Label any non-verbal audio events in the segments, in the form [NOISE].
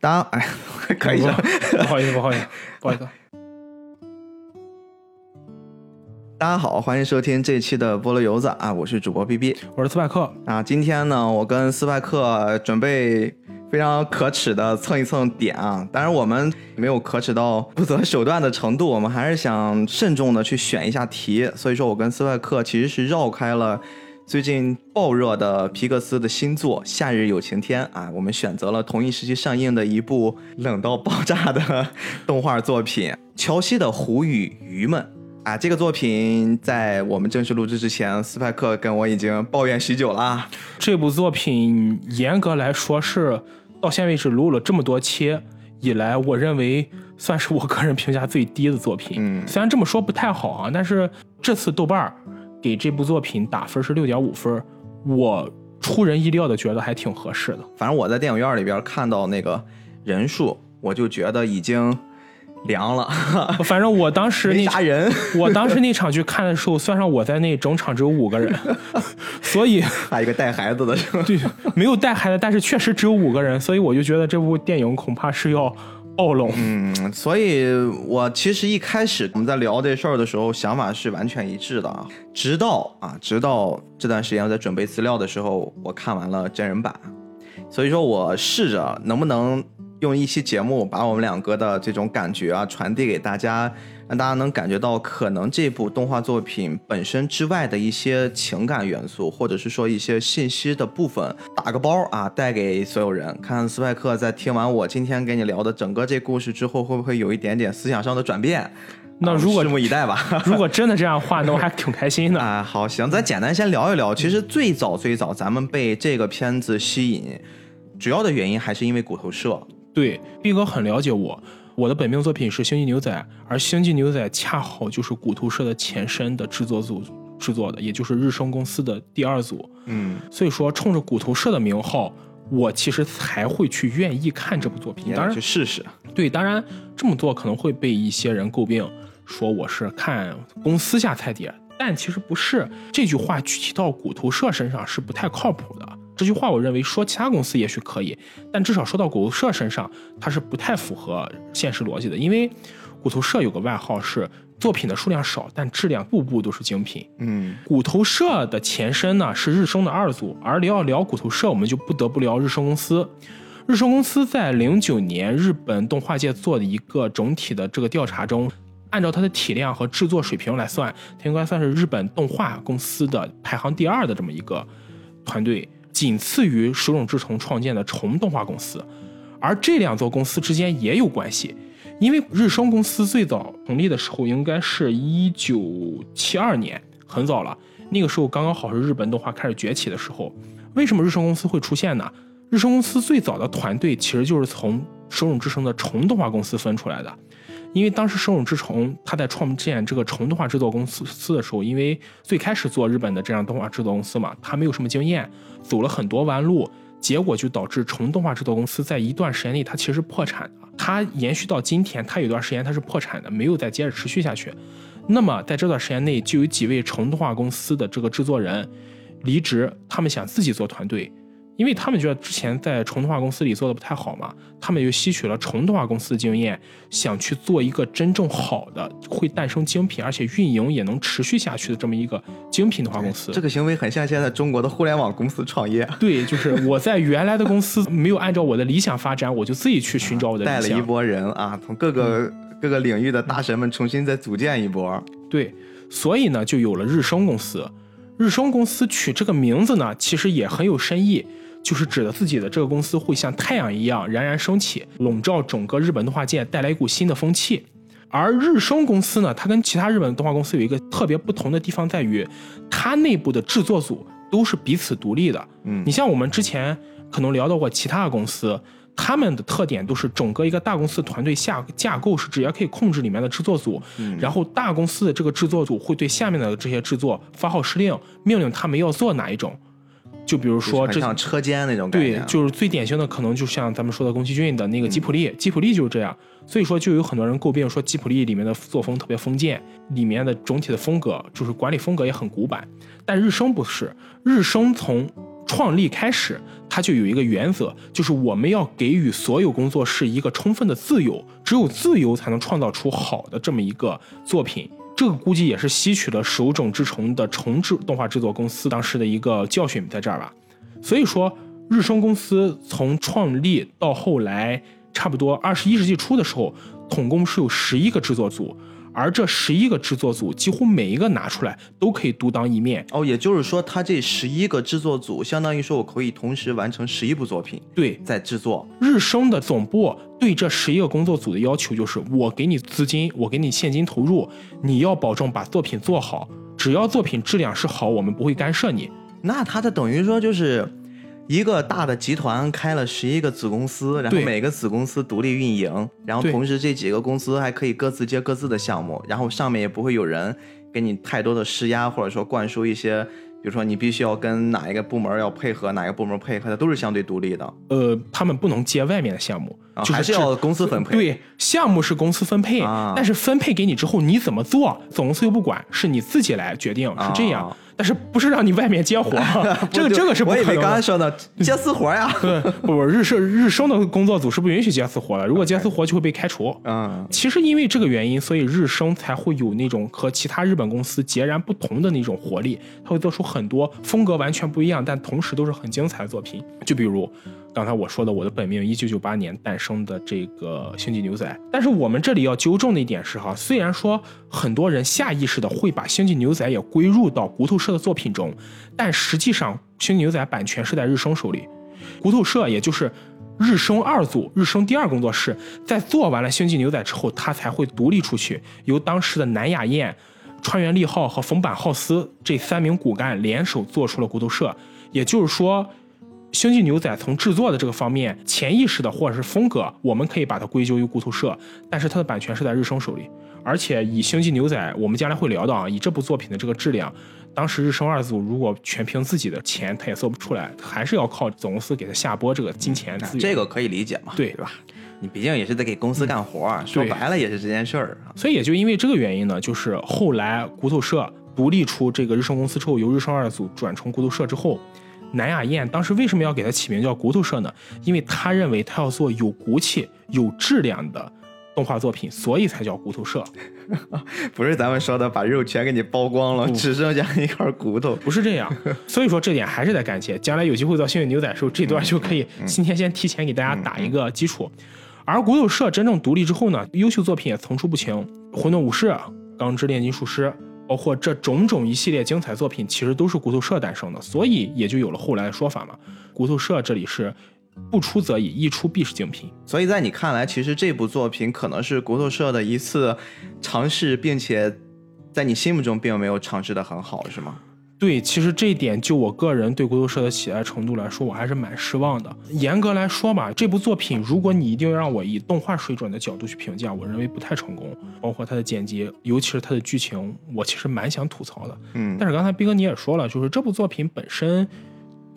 大家哎，[LAUGHS] 可以不了。不好意思，不好意思，不好意思。[LAUGHS] 大家好，欢迎收听这一期的菠萝油子啊，我是主播 B B 我是斯派克，啊。今天呢，我跟斯派克准备非常可耻的蹭一蹭点啊，当然我们没有可耻到不择手段的程度，我们还是想慎重的去选一下题，所以说我跟斯派克其实是绕开了。最近爆热的皮克斯的新作《夏日有晴天》啊，我们选择了同一时期上映的一部冷到爆炸的动画作品《乔西的狐与鱼们》啊。这个作品在我们正式录制之前，斯派克跟我已经抱怨许久了。这部作品严格来说是到现在为止录了这么多期以来，我认为算是我个人评价最低的作品。嗯虽然这么说不太好啊，但是这次豆瓣儿给这部作品打分是六点五分，我出人意料的觉得还挺合适的。反正我在电影院里边看到那个人数，我就觉得已经凉了，[LAUGHS] 反正我当时没那啥人，[LAUGHS] 我当时那场去看的时候，算上我在那，整场只有五个人，[LAUGHS] 所以还有一个带孩子的，是吧？对没有带孩子，但是确实只有五个人，所以我就觉得这部电影恐怕是要暴龙。嗯，所以我其实一开始我们在聊这事儿的时候，想法是完全一致的啊。直到啊，直到这段时间我在准备资料的时候，我看完了真人版，所以说我试着能不能用一期节目把我们两个的这种感觉啊传递给大家，让大家能感觉到可能这部动画作品本身之外的一些情感元素，或者是说一些信息的部分，打个包啊带给所有人。看看斯派克在听完我今天给你聊的整个这故事之后，会不会有一点点思想上的转变？啊那如果拭目以待吧。[LAUGHS] 如果真的这样的话，那我还挺开心的。啊，好，行，咱简单先聊一聊。其实最早最早，咱们被这个片子吸引，主要的原因还是因为骨头社。对，毕哥很了解我。我的本命作品是《星际牛仔》，而《星际牛仔》恰好就是骨头社的前身的制作组制作的，也就是日升公司的第二组。嗯，所以说，冲着骨头社的名号，我其实才会去愿意看这部作品。当然去，试试。对，当然这么做可能会被一些人诟病，说我是看公司下菜碟，但其实不是。这句话具体到骨头社身上是不太靠谱的。这句话我认为说其他公司也许可以，但至少说到骨头社身上，它是不太符合现实逻辑的。因为骨头社有个外号是作品的数量少，但质量步步都是精品。嗯骨头社的前身呢是日升的二组，而要聊骨头社，我们就不得不聊日升公司。日升公司在零九年日本动画界做的一个整体的这个调查中，按照它的体量和制作水平来算，它应该算是日本动画公司的排行第二的这么一个团队，仅次于手冢治虫创建的虫动画公司。而这两座公司之间也有关系，因为日升公司最早成立的时候应该是一九七二年，很早了。那个时候刚刚好是日本动画开始崛起的时候。为什么日升公司会出现呢？日升公司最早的团队其实就是从手冢治虫的虫动画公司分出来的。因为当时手冢治虫他在创建这个虫动画制作公司的时候，因为最开始做日本的这样动画制作公司嘛，他没有什么经验，走了很多弯路，结果就导致虫动画制作公司在一段时间内它其实破产的。它延续到今天，它有段时间它是破产的，没有再接着持续下去。那么在这段时间内，就有几位虫动画公司的这个制作人离职，他们想自己做团队。因为他们觉得之前在虫动画公司里做的不太好嘛，他们又吸取了虫动画公司的经验，想去做一个真正好的、会诞生精品，而且运营也能持续下去的这么一个精品动画公司。这个行为很像现在中国的互联网公司创业，对，就是我在原来的公司没有按照我的理想发展，我就自己去寻找我的理想。带了一波人啊，从各个、各个领域的大神们重新再组建一波。对，所以呢，就有了日升公司。日升公司取这个名字呢，其实也很有深意，就是指的自己的这个公司会像太阳一样冉冉升起，笼罩整个日本动画界，带来一股新的风气。而日升公司呢，它跟其他日本动画公司有一个特别不同的地方在于，它内部的制作组都是彼此独立的。嗯你像我们之前可能聊到过其他的公司，他们的特点都是整个一个大公司团队下架构是直接可以控制里面的制作组，然后大公司的这个制作组会对下面的这些制作发号施令，命令他们要做哪一种。就比如说很这像车间那种概对，，就是最典型的，可能就像咱们说的宫崎骏的那个吉普力，吉普力就是这样。所以说，就有很多人诟病说吉普力里面的作风特别封建，里面的整体的风格就是管理风格也很古板。但日升不是，日升从创立开始，它就有一个原则，就是我们要给予所有工作室一个充分的自由，只有自由才能创造出好的这么一个作品。这个估计也是吸取了手冢治虫的重制动画制作公司当时的一个教训在这儿吧。所以说，日升公司从创立到后来，差不多二十一世纪初的时候，统共是有十一个制作组。而这十一个制作组几乎每一个拿出来都可以独当一面哦，也就是说，他这十一个制作组，相当于说我可以同时完成十一部作品。对，在制作日升的总部对这十一个工作组的要求就是：我给你资金，我给你现金投入，你要保证把作品做好，只要作品质量是好，我们不会干涉你。那他的等于说就是。一个大的集团开了十一个子公司，然后每个子公司独立运营，然后同时这几个公司还可以各自接各自的项目，然后上面也不会有人给你太多的施压，或者说灌输一些，比如说你必须要跟哪一个部门要配合，哪个部门配合，它都是相对独立的。呃，他们不能接外面的项目，还是要公司分配。对，项目是公司分配，但是分配给你之后你怎么做，总公司又不管，是你自己来决定，是这样。但是不是让你外面接活？[LAUGHS] 这个这个是不可能。我以为刚才说的 [LAUGHS] 接私活呀。不不，日社日升的工作组是不允许接私活的。如果接私活就会被开除。嗯，其实因为这个原因，所以日升才会有那种和其他日本公司截然不同的那种活力。他会做出很多风格完全不一样，但同时都是很精彩的作品。就比如。刚才我说的，我的本命一九九八年诞生的这个星际牛仔，但是我们这里要纠正的一点是哈，虽然说很多人下意识的会把星际牛仔也归入到骨头社的作品中，但实际上星际牛仔版权是在日升手里，骨头社也就是日升二组、日升第二工作室，在做完了星际牛仔之后，他才会独立出去，由当时的南雅彦、川原利号和冯坂浩司这三名骨干联手做出了骨头社，也就是说。星际牛仔从制作的这个方面，潜意识的或者是风格，我们可以把它归咎于骨头社，但是它的版权是在日升手里。而且以星际牛仔，我们将来会聊到啊，以这部作品的这个质量，当时日升二组如果全凭自己的钱，他也做不出来，还是要靠总公司给他下拨这个金钱。这个可以理解嘛？对对吧？你毕竟也是在给公司干活，说白了也是这件事儿。所以也就因为这个原因呢，就是后来骨头社独立出这个日升公司之后，由日升二组转成骨头社之后。南雅燕当时为什么要给他起名叫骨头社呢？因为他认为他要做有骨气、有质量的动画作品，所以才叫骨头社。[LAUGHS] 不是咱们说的把肉全给你剥光了，只剩下一块骨头，不是这样。[LAUGHS] 所以说这点还是得感谢，将来有机会到幸运牛仔的时候，这段就可以今天先提前给大家打一个基础。而骨头社真正独立之后呢，优秀作品也层出不穷，《混沌武士》《钢之炼金术师》。包括这种种一系列精彩作品，其实都是骨头社诞生的，所以也就有了后来的说法嘛。骨头社这里是不出则已，一出必是精品。所以在你看来，其实这部作品可能是骨头社的一次尝试，并且在你心目中并没有尝试的很好，是吗？对，其实这一点就我个人对孤独社的喜爱程度来说，我还是蛮失望的。严格来说吧，这部作品，如果你一定要让我以动画水准的角度去评价，我认为不太成功。包括它的剪辑，尤其是它的剧情，我其实蛮想吐槽的。嗯，但是刚才斌哥你也说了，就是这部作品本身，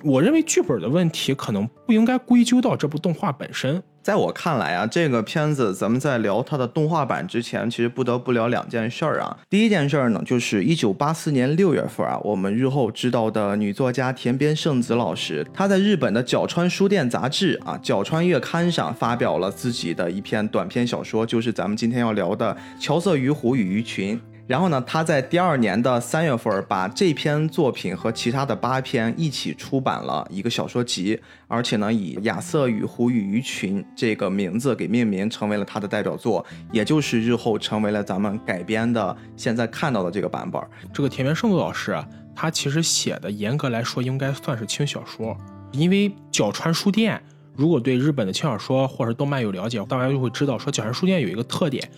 我认为剧本的问题可能不应该归咎到这部动画本身。在我看来啊，这个片子咱们在聊它的动画版之前，其实不得不聊两件事儿啊。第一件事儿呢，就是一九八四年六月份啊，我们日后知道的女作家田边圣子老师，她在日本的角川书店杂志啊《角川月刊》上发表了自己的一篇短篇小说，就是咱们今天要聊的《乔瑟鱼湖与鱼群》。然后呢，他在第二年的三月份把这篇作品和其他的八篇一起出版了一个小说集，而且呢，以亚瑟与狐与鱼群这个名字给命名，成为了他的代表作，也就是日后成为了咱们改编的现在看到的这个版本。这个田园圣子老师，他其实写的严格来说应该算是轻小说，因为角川书店，如果对日本的轻小说或者动漫有了解，大家就会知道说角川书店有一个特点。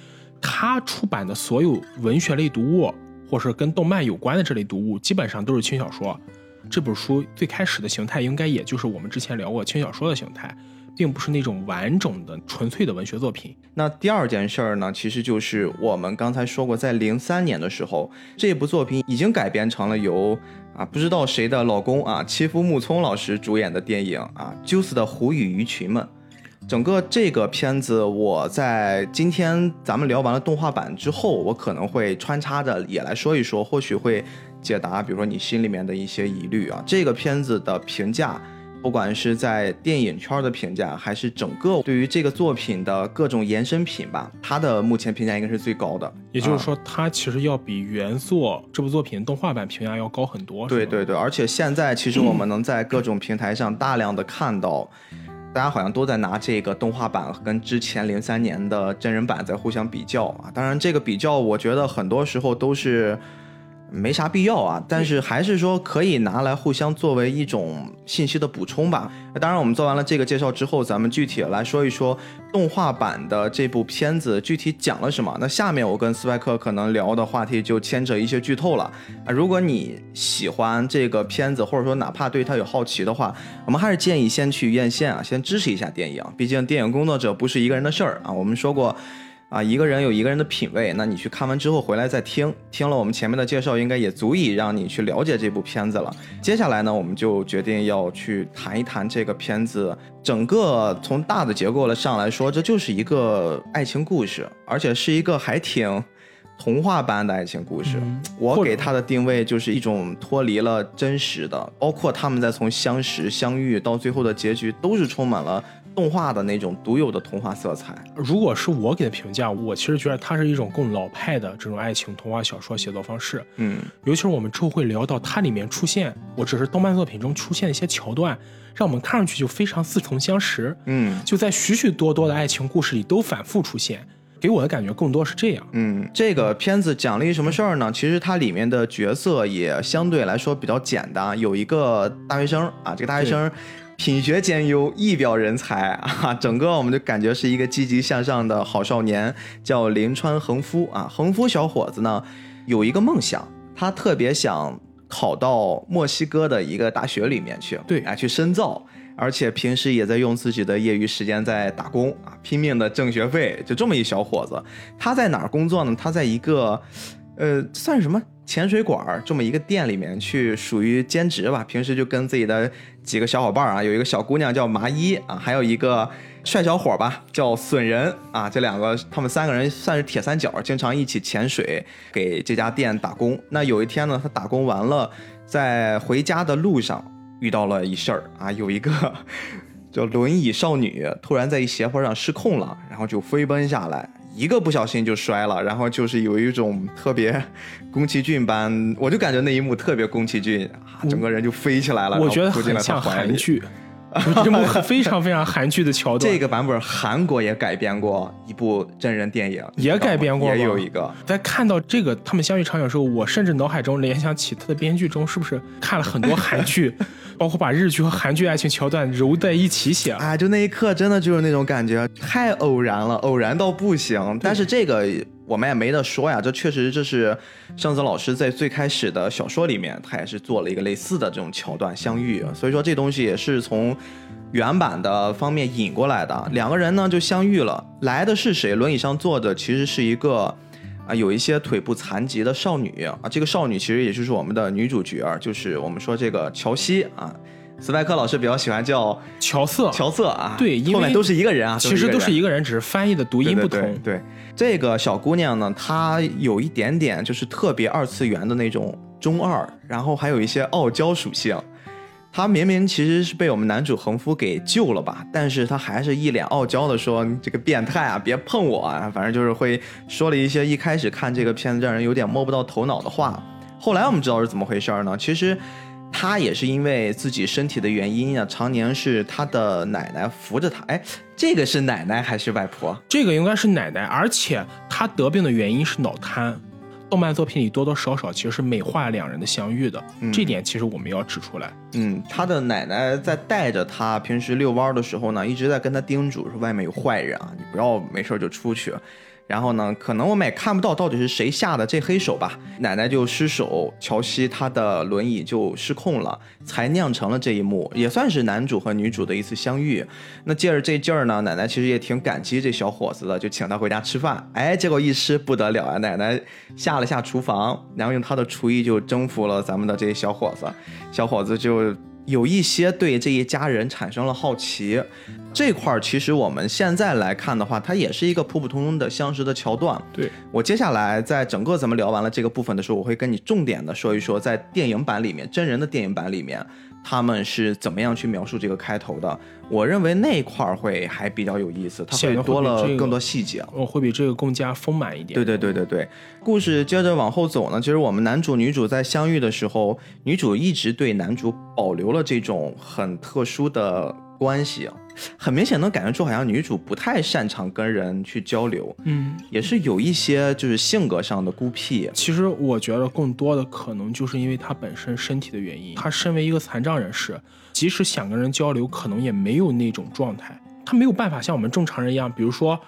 他出版的所有文学类读物，或是跟动漫有关的这类读物，基本上都是轻小说。这本书最开始的形态，应该也就是我们之前聊过轻小说的形态，并不是那种完整的、纯粹的文学作品。那第二件事儿呢，其实就是我们刚才说过，在零三年的时候，这部作品已经改编成了由啊不知道谁的老公啊七夫木聪老师主演的电影啊《j u i c e 的狐与鱼群们》。整个这个片子，我在今天咱们聊完了动画版之后，我可能会穿插着也来说一说，或许会。解答，比如说你心里面的一些疑虑啊。这个片子的评价。不管是在电影圈的评价，还是整个对于这个作品的各种延伸品吧，它的目前评价应该是最高的。也就是说，它其实要比原作这部作品动画版评价要高很多。对对对，而且现在其实我们能在各种平台上大量的看到，大家好像都在拿这个动画版跟之前零三年的真人版在互相比较啊。当然，这个比较我觉得很多时候都是。没啥必要啊，但是还是说可以拿来互相作为一种信息的补充吧。当然，我们做完了这个介绍之后，咱们具体来说一说动画版的这部片子具体讲了什么。那下面我跟斯派克可能聊的话题就牵扯一些剧透了啊。如果你喜欢这个片子，或者说哪怕对它有好奇的话，我们还是建议先去院线啊，先支持一下电影。毕竟电影工作者不是一个人的事儿啊。我们说过。啊，一个人有一个人的品味，那你去看完之后回来再听，听了我们前面的介绍，应该也足以让你去了解这部片子了。接下来呢，我们就决定要去谈一谈这个片子，整个从大的结构了上来说，这就是一个爱情故事，而且是一个还挺童话般的爱情故事。我给它的定位就是一种脱离了真实的，包括他们在从相识、相遇到最后的结局，都是充满了。动画的那种独有的童话色彩。如果是我给的评价，我其实觉得它是一种更老派的这种爱情童话小说写作方式。嗯，尤其是我们之后会聊到它里面出现，我只是动漫作品中出现的一些桥段，让我们看上去就非常似曾相识。嗯，就在许许多多的爱情故事里都反复出现，给我的感觉更多是这样。嗯，这个片子讲了一什么事儿呢？其实它里面的角色也相对来说比较简单，有一个大学生啊，这个大学生。品学兼优，一表人才 [LAUGHS] 啊！整个我们就感觉是一个积极向上的好少年，叫林川恒夫啊。恒夫小伙子呢，有一个梦想，他特别想考到墨西哥的一个大学里面去，对，啊，去深造，而且平时也在用自己的业余时间在打工啊，拼命的挣学费。就这么一小伙子，他在哪儿工作呢？他在一个，呃，算什么？潜水馆儿这么一个店里面去，属于兼职吧。平时就跟自己的几个小伙伴啊，有一个小姑娘叫麻衣啊，还有一个帅小伙吧，叫损人啊。这两个他们三个人算是铁三角，经常一起潜水，给这家店打工。那有一天呢，他打工完了，在回家的路上遇到了一事儿啊，有一个 [LAUGHS] 叫轮椅少女突然在一斜坡上失控了，然后就飞奔下来。一个不小心就摔了，然后就是有一种特别宫崎骏般，我就感觉那一幕特别宫崎骏啊，整个人就飞起来了。我觉得很像韩剧，这么非常非常韩剧的桥段。这个版本韩国也改编过一部真人电影，也改编过，也有一个。在看到这个他们相遇场景的时候，我甚至脑海中联想起他的编剧中是不是看了很多韩剧。[LAUGHS] 包括把日剧和韩剧爱情桥段揉在一起写，啊，就那一刻真的就是那种感觉，太偶然了，偶然到不行。但是这个我们也没得说呀，这确实这是圣子老师在最开始的小说里面，他也是做了一个类似的这种桥段相遇，所以说这东西也是从原版的方面引过来的。两个人呢就相遇了，来的是谁？轮椅上坐的其实是一个。啊，有一些腿部残疾的少女啊，这个少女其实也就是我们的女主角，就是我们说这个乔西啊，斯派克老师比较喜欢叫乔瑟，乔瑟啊，对，后面都是一个人啊，其实都是一个人，只是翻译的读音不同。对，这个小姑娘呢，她有一点点就是特别二次元的那种中二，然后还有一些傲娇属性。她明明其实是被我们男主横夫给救了吧，但是她还是一脸傲娇的说：“这个变态啊，别碰我啊！”反正就是会说了一些一开始看这个片子让人有点摸不到头脑的话。后来我们知道是怎么回事呢？其实他也是因为自己身体的原因啊，常年是他的奶奶扶着他。哎，这个是奶奶还是外婆？这个应该是奶奶，而且他得病的原因是脑瘫。动漫作品里多多少少其实是美化两人的相遇的，这点其实我们要指出来。嗯，他的奶奶在带着他平时遛弯的时候呢，一直在跟他叮嘱说外面有坏人啊，你不要没事就出去。然后呢，可能我们也看不到到底是谁下的这黑手吧。奶奶就失手，乔西她的轮椅就失控了，才酿成了这一幕，也算是男主和女主的一次相遇。那借着这劲儿呢，奶奶其实也挺感激这小伙子的，就请他回家吃饭。哎，结果一吃不得了啊！奶奶下了下厨房，然后用她的厨艺就征服了咱们的这些小伙子。小伙子就。有一些对这一家人产生了好奇，这块儿其实我们现在来看的话，它也是一个普普通通的相识的桥段。对我接下来在整个咱们聊完了这个部分的时候，我会跟你重点的说一说，在电影版里面，真人的电影版里面，他们是怎么样去描述这个开头的。我认为那块儿会还比较有意思，它会会多了更多细节。呃，会比这个更加丰满一点。对对对对对，故事接着往后走呢，其实我们男主女主在相遇的时候，女主一直对男主保留了这种很特殊的关系，很明显能感觉出好像女主不太擅长跟人去交流，嗯，也是有一些就是性格上的孤僻。其实我觉得更多的可能就是因为她本身身体的原因。她身为一个残障人士，即使想跟人交流，可能也没有那种状态。她没有办法像我们正常人一样，比如说，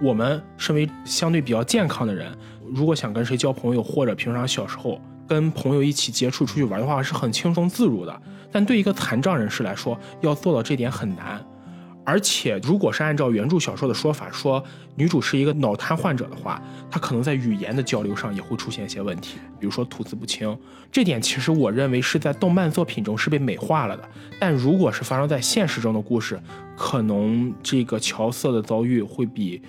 我们身为相对比较健康的人，如果想跟谁交朋友，或者平常小时候跟朋友一起接触出去玩的话，是很轻松自如的。但对一个残障人士来说，要做到这点很难。而且，如果是按照原著小说的说法，说女主是一个脑瘫患者的话，她可能在语言的交流上也会出现一些问题，比如说吐字不清。这点其实我认为是在动漫作品中是被美化了的。但如果是发生在现实中的故事，可能这个乔瑟的遭遇会比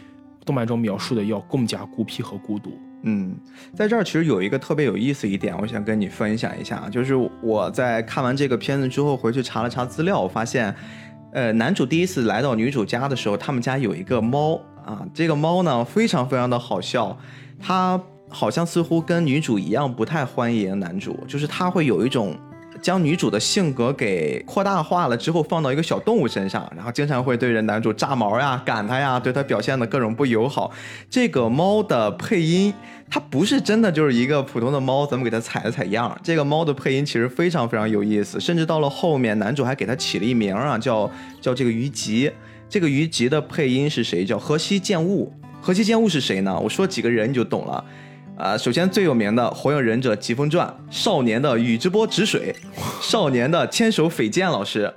动漫中描述的要更加孤僻和孤独。嗯，在这儿其实有一个特别有意思一点，我想跟你分享一下，就是我在看完这个片子之后回去查了查资料，我发现。呃，男主第一次来到女主家的时候，他们家有一个猫啊，这个猫呢非常非常的好笑，它好像似乎跟女主一样不太欢迎男主，就是它会有一种将女主的性格给扩大化了之后放到一个小动物身上，然后经常会对着男主炸毛呀、赶他呀，对他表现的各种不友好。这个猫的配音。它不是真的就是一个普通的猫，咱们给它采了采样。这个猫的配音其实非常非常有意思，甚至到了后面，男主还给它起了一名啊，叫叫这个虞吉。这个虞吉的配音是谁？叫河西健悟。河西健悟是谁呢？我说几个人你就懂了。啊，首先最有名的《火影忍者疾风传》，少年的宇智波止水，少年的千手匪剑老师，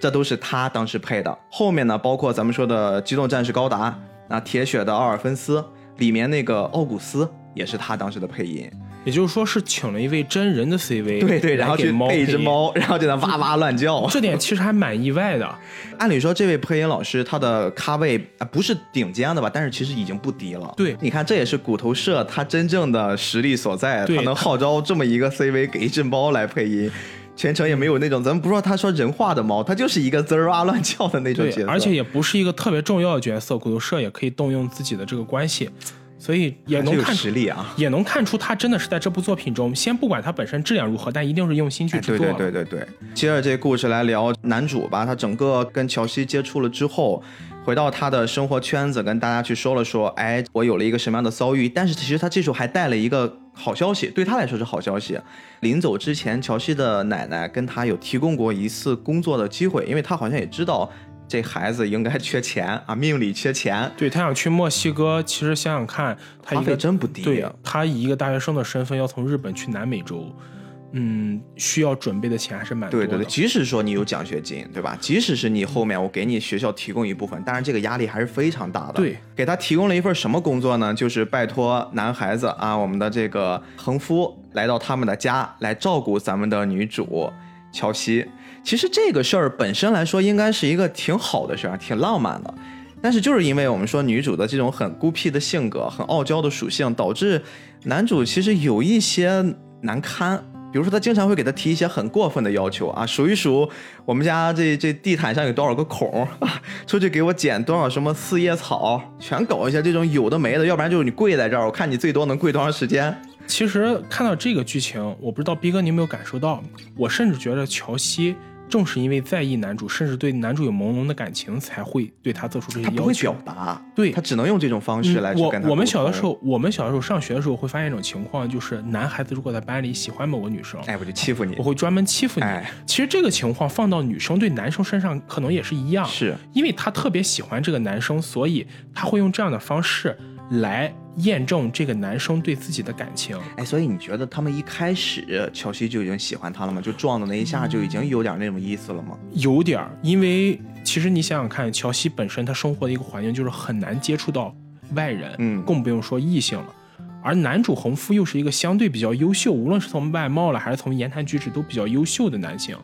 这都是他当时配的。后面呢，包括咱们说的《机动战士高达》，那铁血的奥尔芬斯，里面那个奥古斯。也是他当时的配音，也就是说是请了一位真人的 CV，对对，然后去配一只猫，然后就在哇哇乱叫。这点其实还蛮意外的。[LAUGHS] 按理说，这位配音老师他的咖位啊不是顶尖的吧？但是其实已经不低了。对，你看这也是骨头社他真正的实力所在，他能号召这么一个 CV 给一只猫来配音，全程也没有那种咱们不说他说人话的猫，他就是一个滋儿哇乱叫的那种角色，而且也不是一个特别重要的角色，骨头社也可以动用自己的这个关系。所以也能看实力啊，也能看出他真的是在这部作品中，先不管他本身质量如何，但一定是用心去制作。对对对对对。接着这故事来聊男主吧，他整个跟乔西接触了之后，回到他的生活圈子，跟大家去说了说，哎，我有了一个什么样的遭遇。但是其实他这时候还带了一个好消息，对他来说是好消息。临走之前，乔西的奶奶跟他有提供过一次工作的机会，因为他好像也知道。这孩子应该缺钱啊，[LAUGHS] 命里缺钱。对他想去墨西哥，其实想想看，他一个真不低。对，他以一个大学生的身份要从日本去南美洲，嗯，需要准备的钱还是蛮多的。对对对，即使说你有奖学金，对吧？即使是你后面我给你学校提供一部分，但是这个压力还是非常大的。对，给他提供了一份什么工作呢？就是拜托男孩子啊，我们的这个恒夫来到他们的家来照顾咱们的女主乔西。其实这个事儿本身来说，应该是一个挺好的事儿，挺浪漫的。但是就是因为我们说女主的这种很孤僻的性格、很傲娇的属性，导致男主其实有一些难堪。比如说他经常会给他提一些很过分的要求啊，数一数我们家这这地毯上有多少个孔，[LAUGHS] 出去给我捡多少什么四叶草，全搞一些这种有的没的。要不然就是你跪在这儿，我看你最多能跪多长时间。其实看到这个剧情，我不知道逼哥你有没有感受到，我甚至觉得乔西。正是因为在意男主，甚至对男主有朦胧的感情，才会对他做出这些要求。他不会表达，对他只能用这种方式来去跟他。我我们小的时候，我们小的时候上学的时候会发现一种情况，就是男孩子如果在班里喜欢某个女生，哎，我就欺负你，我会专门欺负你。其实这个情况放到女生对男生身上可能也是一样，是因为他特别喜欢这个男生，所以他会用这样的方式来。验证这个男生对自己的感情，哎，所以你觉得他们一开始乔西就已经喜欢他了吗？就撞的那一下就已经有点那种意思了吗？有点儿，因为其实你想想看，乔西本身他生活的一个环境就是很难接触到外人，嗯，更不用说异性了。而男主洪夫又是一个相对比较优秀，无论是从外貌了还是从言谈举止都比较优秀的男性。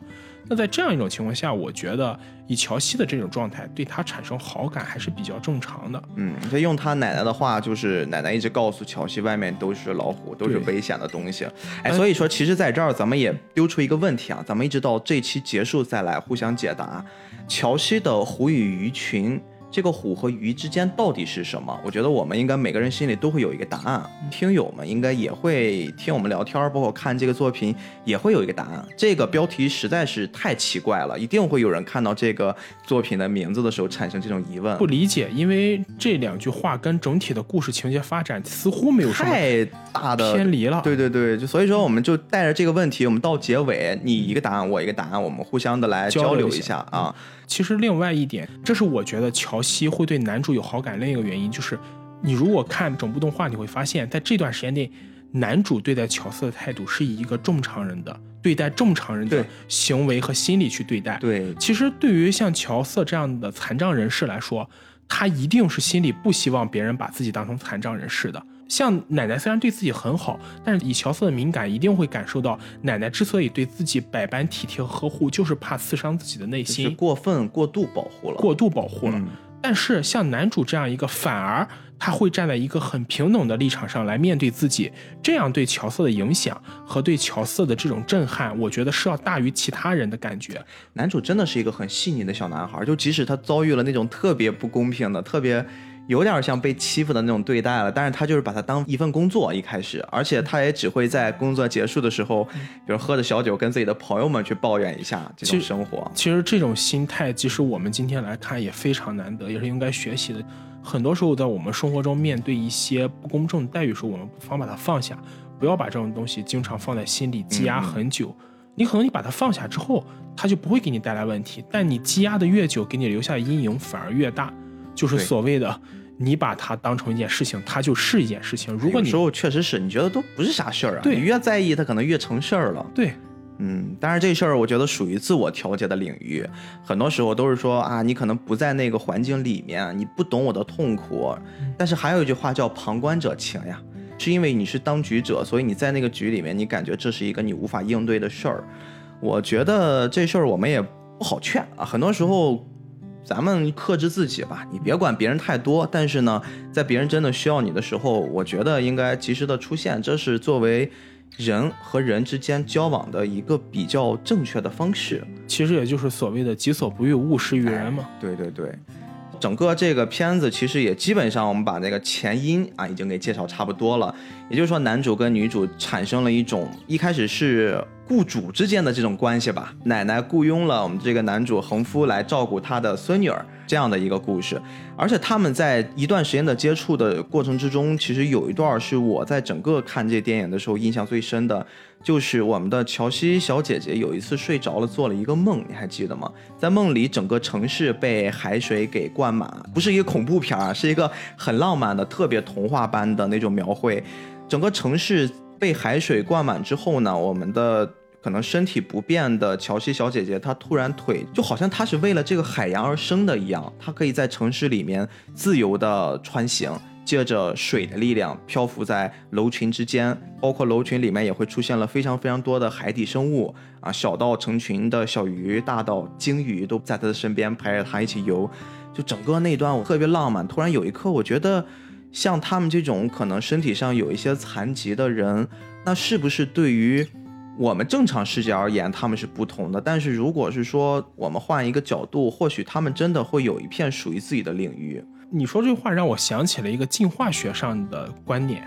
那在这样一种情况下，我觉得以乔西的这种状态，对他产生好感还是比较正常的。嗯，这用他奶奶的话，就是奶奶一直告诉乔西，外面都是老虎，都是危险的东西。哎，所以说，其实在这儿咱们也丢出一个问题啊，咱们一直到这期结束再来互相解答。乔西的虎与鱼群。这个虎和鱼之间到底是什么？我觉得我们应该每个人心里都会有一个答案。听友们应该也会听我们聊天，包括看这个作品也会有一个答案。这个标题实在是太奇怪了，一定会有人看到这个作品的名字的时候产生这种疑问。不理解，因为这两句话跟整体的故事情节发展似乎没有什么太大的偏离了。对对对，就所以说我们就带着这个问题，我们到结尾你一个答案，我一个答案，我们互相的来交流一下啊。其实另外一点，这是我觉得乔西会对男主有好感另一个原因，就是你如果看整部动画，你会发现在这段时间内，男主对待乔瑟的态度是以一个正常人的对待正常人的行为和心理去对待。对，其实对于像乔瑟这样的残障人士来说，他一定是心里不希望别人把自己当成残障人士的。像奶奶虽然对自己很好，但是以乔瑟的敏感，一定会感受到奶奶之所以对自己百般体贴和呵护，就是怕刺伤自己的内心，过分过度保护了，过度保护了。但是像男主这样一个，反而他会站在一个很平等的立场上来面对自己，这样对乔瑟的影响和对乔瑟的这种震撼，我觉得是要大于其他人的感觉。男主真的是一个很细腻的小男孩，就即使他遭遇了那种特别不公平的、特别。有点像被欺负的那种对待了，但是他就是把它当一份工作一开始，而且他也只会在工作结束的时候，比如喝着小酒跟自己的朋友们去抱怨一下这种生活。其实这种心态，即使我们今天来看也非常难得，也是应该学习的。很多时候在我们生活中面对一些不公正待遇时，候，我们不妨把它放下，不要把这种东西经常放在心里积压很久。你可能你把它放下之后，它就不会给你带来问题，但你积压的越久，给你留下的阴影反而越大，就是所谓的。你把它当成一件事情，它就是一件事情。如果你时候确实是你觉得都不是啥事儿啊，对，你越在意它，可能越成事儿了。对，嗯，当然这事儿我觉得属于自我调节的领域，很多时候都是说啊，你可能不在那个环境里面，你不懂我的痛苦。但是还有一句话叫旁观者清呀，是因为你是当局者，所以你在那个局里面，你感觉这是一个你无法应对的事儿。我觉得这事儿我们也不好劝啊，很多时候。咱们克制自己吧，你别管别人太多。但是呢，在别人真的需要你的时候，我觉得应该及时的出现，这是作为人和人之间交往的一个比较正确的方式。其实也就是所谓的己所不欲，勿施于人嘛。对对对。整个这个片子其实也基本上我们把那个前因啊已经给介绍差不多了，也就是说男主跟女主产生了一种一开始是雇主之间的这种关系吧，奶奶雇佣了我们这个男主恒夫来照顾他的孙女儿。这样的一个故事，而且他们在一段时间的接触的过程之中，其实有一段是我在整个看这电影的时候印象最深的，就是我们的乔西小姐姐有一次睡着了，做了一个梦，你还记得吗？在梦里，整个城市被海水给灌满，不是一个恐怖片啊，是一个很浪漫的、特别童话般的那种描绘。整个城市被海水灌满之后呢，我们的。可能身体不便的乔西小姐姐，她突然腿就好像她是为了这个海洋而生的一样，她可以在城市里面自由的穿行，借着水的力量漂浮在楼群之间，包括楼群里面也会出现了非常非常多的海底生物啊，小到成群的小鱼，大到鲸鱼都在她的身边陪着她一起游，就整个那段我特别浪漫。突然有一刻，我觉得像他们这种可能身体上有一些残疾的人，那是不是对于？我们正常世界而言，他们是不同的。但是如果是说我们换一个角度，或许他们真的会有一片属于自己的领域。你说这话让我想起了一个进化学上的观点，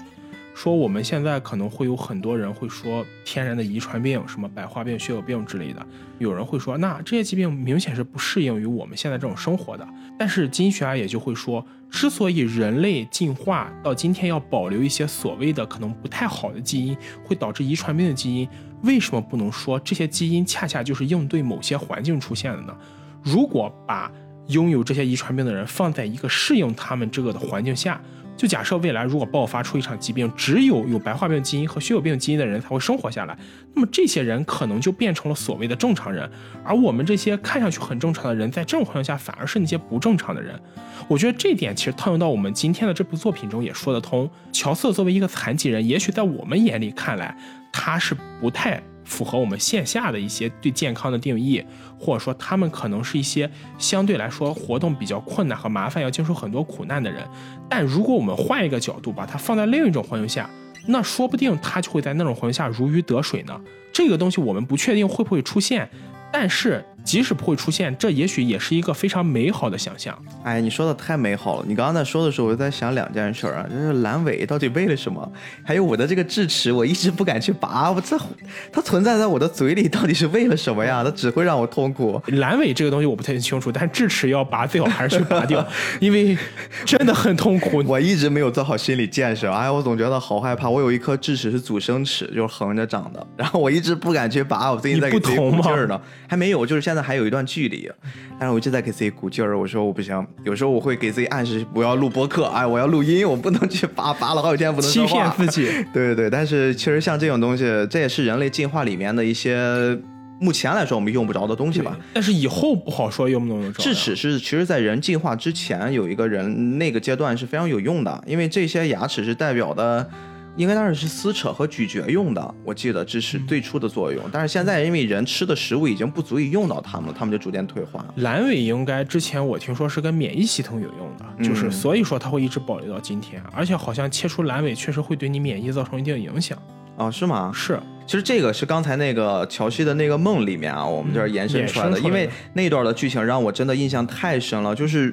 说我们现在可能会有很多人会说天然的遗传病，什么白化病、血友病之类的。有人会说，那这些疾病明显是不适应于我们现在这种生活的。但是经济学家也就会说，之所以人类进化到今天要保留一些所谓的可能不太好的基因，会导致遗传病的基因。为什么不能说这些基因恰恰就是应对某些环境出现的呢？如果把拥有这些遗传病的人放在一个适应他们这个的环境下，就假设未来如果爆发出一场疾病，只有有白化病基因和血友病基因的人才会生活下来，那么这些人可能就变成了所谓的正常人，而我们这些看上去很正常的人，在这种环境下反而是那些不正常的人。我觉得这点其实套用到我们今天的这部作品中也说得通。乔瑟作为一个残疾人，也许在我们眼里看来。它是不太符合我们线下的一些对健康的定义，或者说他们可能是一些相对来说活动比较困难和麻烦，要经受很多苦难的人。但如果我们换一个角度，把它放在另一种环境下，那说不定他就会在那种环境下如鱼得水呢。这个东西我们不确定会不会出现，但是。即使不会出现，这也许也是一个非常美好的想象。哎，你说的太美好了。你刚刚在说的时候，我就在想两件事啊，就是阑尾到底为了什么？还有我的这个智齿，我一直不敢去拔。我这它存在在我的嘴里，到底是为了什么呀？[LAUGHS] 它只会让我痛苦。阑尾这个东西我不太清楚，但智齿要拔最好还是去拔掉，[LAUGHS] 因为真的很痛苦。[LAUGHS] 我一直没有做好心理建设。哎，我总觉得好害怕。我有一颗智齿是阻生齿，就是横着长的，然后我一直不敢去拔。我最近在给自己鼓劲儿呢，还没有，就是现在还有一段距离，但是我一直在给自己鼓劲儿。我说我不行，有时候我会给自己暗示，我要录播客，哎，我要录音，我不能去拔，拔了好几天不能欺骗自己。[LAUGHS] 对对对，但是其实像这种东西，这也是人类进化里面的一些，目前来说我们用不着的东西吧。但是以后不好说用不用用着。智齿是其实在人进化之前有一个人那个阶段是非常有用的，因为这些牙齿是代表的。应该当时是撕扯和咀嚼用的，我记得这是最初的作用。但是现在因为人吃的食物已经不足以用到它们了，它们就逐渐退化。阑尾应该之前我听说是跟免疫系统有用的，就是所以说它会一直保留到今天。而且好像切除阑尾确实会对你免疫造成一定影响。哦，是吗？是。其实这个是刚才那个乔西的那个梦里面啊，我们这儿延伸出来的。因为那段的剧情让我真的印象太深了，就是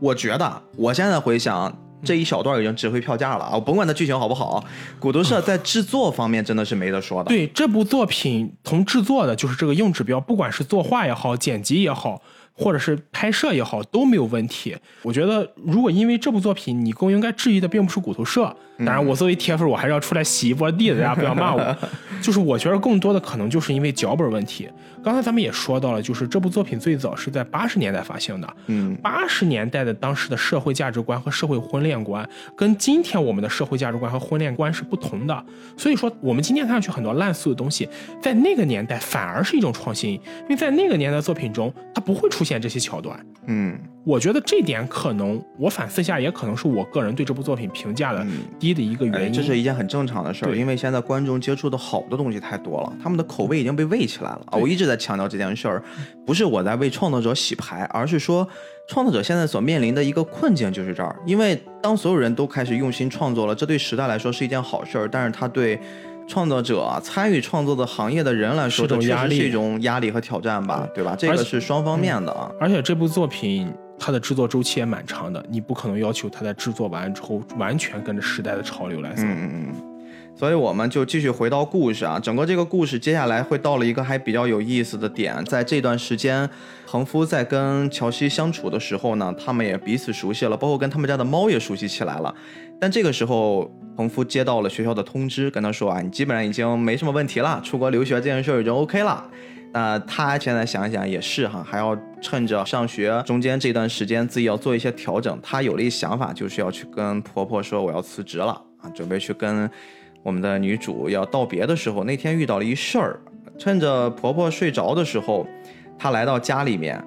我觉得我现在回想。这一小段已经值回票价了啊！我甭管它剧情好不好，古都社在制作方面真的是没得说的。对这部作品，从制作的就是这个硬指标，不管是作画也好，剪辑也好。或者是拍摄也好都没有问题。我觉得，如果因为这部作品，你更应该质疑的并不是骨头社。当然，我作为铁粉，我还是要出来洗一波地的，大家不要骂我。[LAUGHS] 就是我觉得更多的可能就是因为脚本问题。刚才咱们也说到了，就是这部作品最早是在八十年代发行的。嗯，八十年代的当时的社会价值观和社会婚恋观，跟今天我们的社会价值观和婚恋观是不同的。所以说，我们今天看上去很多烂俗的东西，在那个年代反而是一种创新，因为在那个年代作品中，它不会出。出现这些桥段，嗯，我觉得这点可能我反思下，也可能是我个人对这部作品评价的低的一个原因。这是一件很正常的事儿，因为现在观众接触的好的东西太多了，他们的口味已经被喂起来了啊！我一直在强调这件事儿，不是我在为创作者洗牌，而是说创作者现在所面临的一个困境就是这儿，因为当所有人都开始用心创作了，这对时代来说是一件好事儿，但是他对。创作者参与创作的行业的人来说，这确实是一种压力和挑战吧，对吧？这个是双方面的啊。而且这部作品它的制作周期也蛮长的，你不可能要求它在制作完之后完全跟着时代的潮流来走。嗯嗯嗯。所以我们就继续回到故事啊，整个这个故事接下来会到了一个还比较有意思的点，在这段时间，恒夫在跟乔西相处的时候呢，他们也彼此熟悉了，包括跟他们家的猫也熟悉起来了。但这个时候，彭夫接到了学校的通知，跟他说啊，你基本上已经没什么问题了，出国留学这件事已经 OK 了。那他现在想想也是哈，还要趁着上学中间这段时间，自己要做一些调整。他有了一想法，就是要去跟婆婆说我要辞职了啊，准备去跟我们的女主要道别的时候，那天遇到了一事儿，趁着婆婆睡着的时候，他来到家里面。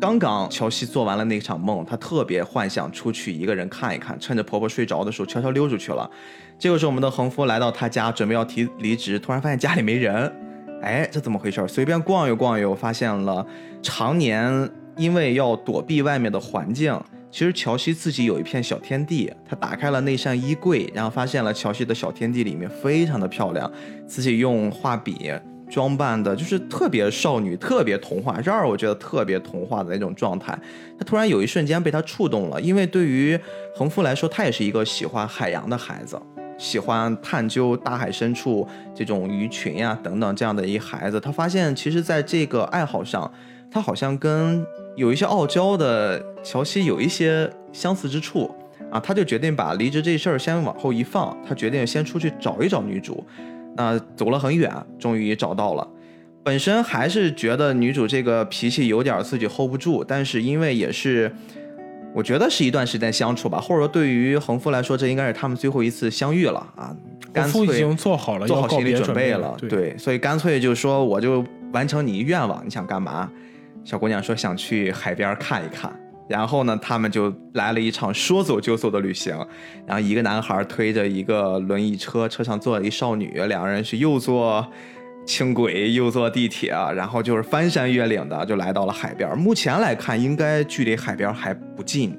刚刚乔西做完了那场梦，她特别幻想出去一个人看一看，趁着婆婆睡着的时候悄悄溜出去了。这个时候，我们的横夫来到她家，准备要提离职，突然发现家里没人。哎，这怎么回事？随便逛悠逛悠，发现了常年因为要躲避外面的环境，其实乔西自己有一片小天地。他打开了那扇衣柜，然后发现了乔西的小天地里面非常的漂亮，自己用画笔。装扮的就是特别少女，特别童话，这儿我觉得特别童话的那种状态。他突然有一瞬间被他触动了，因为对于恒夫来说，他也是一个喜欢海洋的孩子，喜欢探究大海深处这种鱼群呀等等这样的一孩子。他发现其实在这个爱好上，他好像跟有一些傲娇的乔西有一些相似之处啊，他就决定把离职这事儿先往后一放，他决定先出去找一找女主。那走了很远，终于找到了。本身还是觉得女主这个脾气有点自己 hold 不住，但是因为也是，我觉得是一段时间相处吧，或者说对于恒夫来说，这应该是他们最后一次相遇了啊。干脆已经做好了，做好心理准备了。对，所以干脆就说我就完成你愿望，你想干嘛？小姑娘说想去海边看一看。然后呢，他们就来了一场说走就走的旅行。然后一个男孩推着一个轮椅车，车上坐了一少女，两个人是又坐轻轨又坐地铁，然后就是翻山越岭的就来到了海边。目前来看，应该距离海边还不近，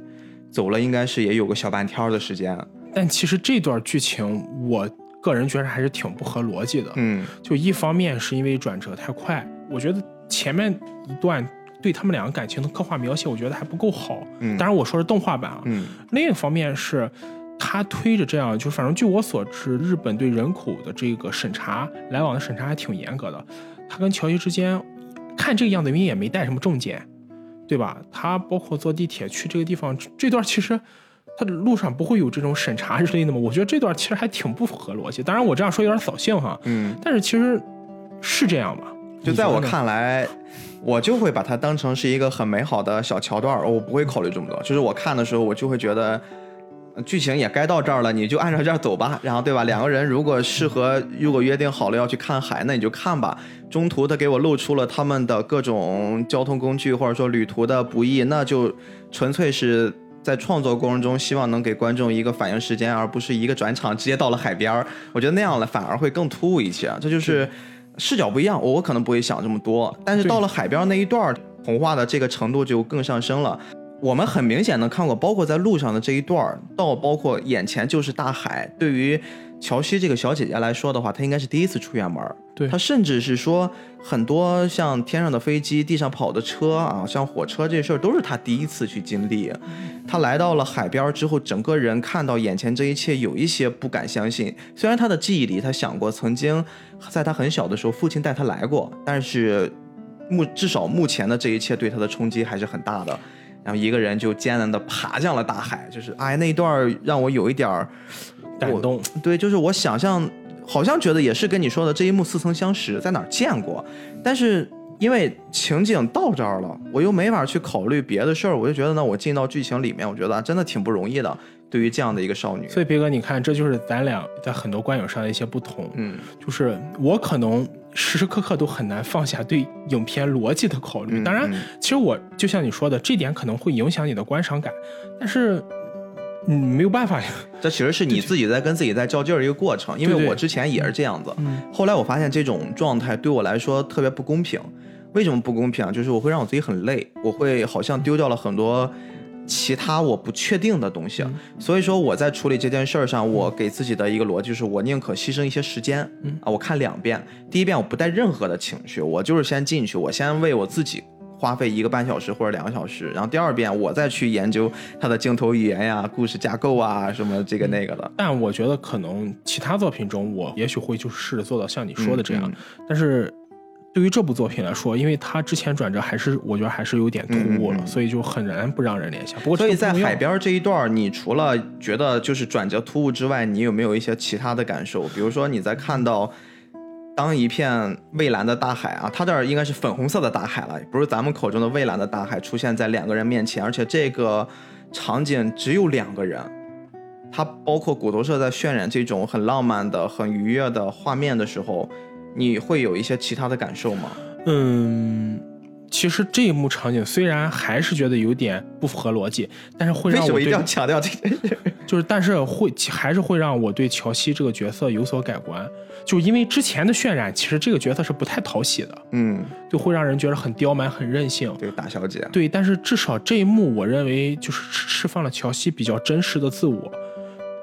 走了应该是也有个小半天的时间。但其实这段剧情，我个人觉得还是挺不合逻辑的。嗯，就一方面是因为转折太快，我觉得前面一段对他们两个感情的刻画描写，我觉得还不够好。嗯当然我说是动画版啊。嗯另一方面是，他推着这样，就反正据我所知，日本对人口的这个审查来往的审查还挺严格的。他跟乔伊之间，看这个样子，因为也没带什么证件，对吧？他包括坐地铁去这个地方，这段其实他的路上不会有这种审查之类的吗？我觉得这段其实还挺不符合逻辑。当然我这样说有点扫兴哈，嗯，但是其实是这样吧？就在我看来，我就会把它当成是一个很美好的小桥段儿，我不会考虑这么多。就是我看的时候，我就会觉得。呃剧情也该到这儿了，你就按照这儿走吧，然后对吧？两个人如果适合，如果约定好了要去看海，那你就看吧。中途他给我露出了他们的各种交通工具或者说旅途的不易，那就纯粹是在创作过程中希望能给观众一个反应时间，而不是一个转场直接到了海边儿。我觉得那样了反而会更突兀一些。这就是视角不一样，我可能不会想这么多，但是到了海边那一段儿，童话的这个程度就更上升了。我们很明显能看过，包括在路上的这一段儿，到包括眼前就是大海。对于乔西这个小姐姐来说的话，她应该是第一次出远门儿。对她甚至是说很多像天上的飞机、地上跑的车啊，像火车这事儿，都是她第一次去经历。她来到了海边儿之后，整个人看到眼前这一切，有一些不敢相信。虽然她的记忆里，她想过曾经在她很小的时候，父亲带她来过，但是目至少目前的这一切对她的冲击还是很大的。然后一个人就艰难的爬向了大海，就是哎那一段让我有一点儿感动。对，就是我想象，好像觉得也是跟你说的这一幕似曾相识，在哪儿见过，但是因为情景到这儿了，我又没法去考虑别的事儿，我就觉得呢，我进到剧情里面，我觉得啊真的挺不容易的，对于这样的一个少女，所以别哥，你看，这就是咱俩在很多观影上的一些不同。嗯就是我可能时时刻刻都很难放下对影片逻辑的考虑。嗯当然嗯，其实我就像你说的，这点可能会影响你的观赏感，但是嗯没有办法呀。这其实是你自己在跟自己在较劲儿一个过程，因为我之前也是这样子，嗯后来我发现这种状态对我来说特别不公平。为什么不公平啊？就是我会让我自己很累，我会好像丢掉了很多其他我不确定的东西。嗯所以说我在处理这件事儿上，我给自己的一个逻辑就是，我宁可牺牲一些时间。嗯啊，我看两遍，第一遍我不带任何的情绪，我就是先进去，我先为我自己。花费一个半小时或者两个小时，然后第二遍我再去研究它的镜头语言呀、故事架构啊什么这个那个的。但我觉得可能其他作品中，我也许会就是试着做到像你说的这样，嗯但是。对于这部作品来说，因为它之前转折还是我觉得还是有点突兀了，嗯嗯嗯所以就很难不让人联想。不过所以在海边这一段，你除了觉得就是转折突兀之外，你有没有一些其他的感受？比如说你在看到当一片蔚蓝的大海啊，它这儿应该是粉红色的大海了，不是咱们口中的蔚蓝的大海，出现在两个人面前，而且这个场景只有两个人。它包括骨头社在渲染这种很浪漫的、很愉悦的画面的时候，你会有一些其他的感受吗？嗯，其实这一幕场景虽然还是觉得有点不符合逻辑，但是会让我一定要强调这件事？[LAUGHS] 就是，但是会还是会让我对乔西这个角色有所改观，就因为之前的渲染，其实这个角色是不太讨喜的，嗯，就会让人觉得很刁蛮、很任性。对，大小姐。对，但是至少这一幕，我认为就是释释放了乔西比较真实的自我。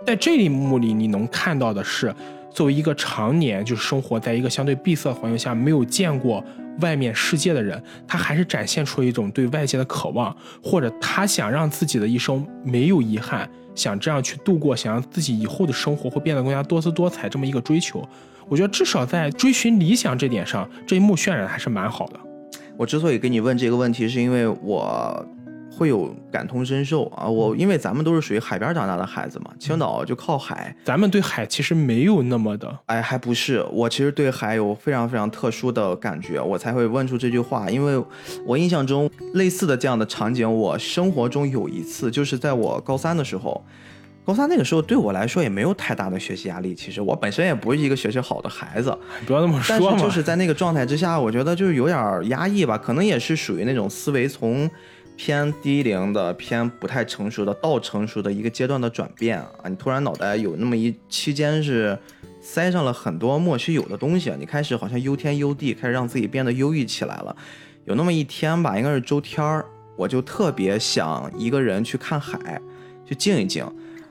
在这一幕里，你能看到的是，作为一个常年就是生活在一个相对闭塞的环境下，没有见过外面世界的人，他还是展现出了一种对外界的渴望，或者他想让自己的一生没有遗憾，想这样去度过，想让自己以后的生活会变得更加多姿多彩这么一个追求。我觉得至少在追寻理想这点上，这一幕渲染还是蛮好的。我之所以跟你问这个问题，是因为我会有感同身受啊。我因为咱们都是属于海边长大的孩子嘛，青岛就靠海，咱们对海其实没有那么的哎，还不是。我其实对海有非常非常特殊的感觉，我才会问出这句话。因为我印象中类似的这样的场景，我生活中有一次，就是在我高三的时候。高三那个时候对我来说也没有太大的学习压力，其实我本身也不是一个学习好的孩子，不要那么说嘛，是就是在那个状态之下，我觉得就是有点压抑吧，可能也是属于那种思维从偏低龄的、偏不太成熟的到成熟的一个阶段的转变啊。你突然脑袋有那么一期间是塞上了很多莫须有的东西，你开始好像忧天忧地，开始让自己变得忧郁起来了。有那么一天吧，应该是周天儿，我就特别想一个人去看海，去静一静。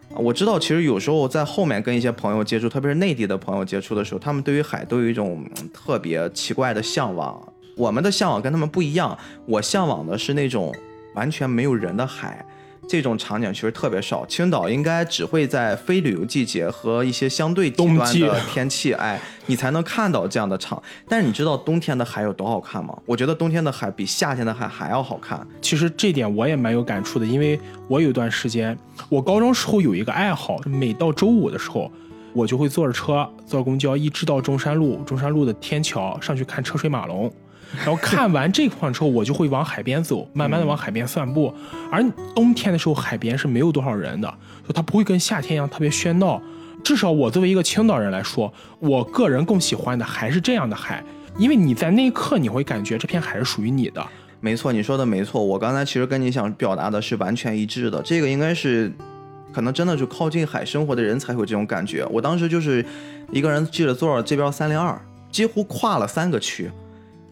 我知道，其实有时候在后面跟一些朋友接触，特别是内地的朋友接触的时候，他们对于海都有一种特别奇怪的向往。我们的向往跟他们不一样，我向往的是那种完全没有人的海。这种场景其实特别少，青岛应该只会在非旅游季节和一些相对极端的天气，哎，你才能看到这样的场。但是你知道冬天的海有多好看吗？我觉得冬天的海比夏天的海还要好看。其实这点我也蛮有感触的，因为我有一段时间，我高中时候有一个爱好，每到周五的时候，我就会坐着车，坐公交，一直到中山路，中山路的天桥上去看车水马龙。然后看完这块之后，我就会往海边走，慢慢的往海边散步。而冬天的时候，海边是没有多少人的，就它不会跟夏天一样特别喧闹。至少我作为一个青岛人来说，我个人更喜欢的还是这样的海，因为你在那一刻你会感觉这片海是属于你的。没错，你说的没错。我刚才其实跟你想表达的是完全一致的。这个应该是，可能真的就靠近海生活的人才会有这种感觉。我当时就是一个人记着座，这边三零二，几乎跨了三个区。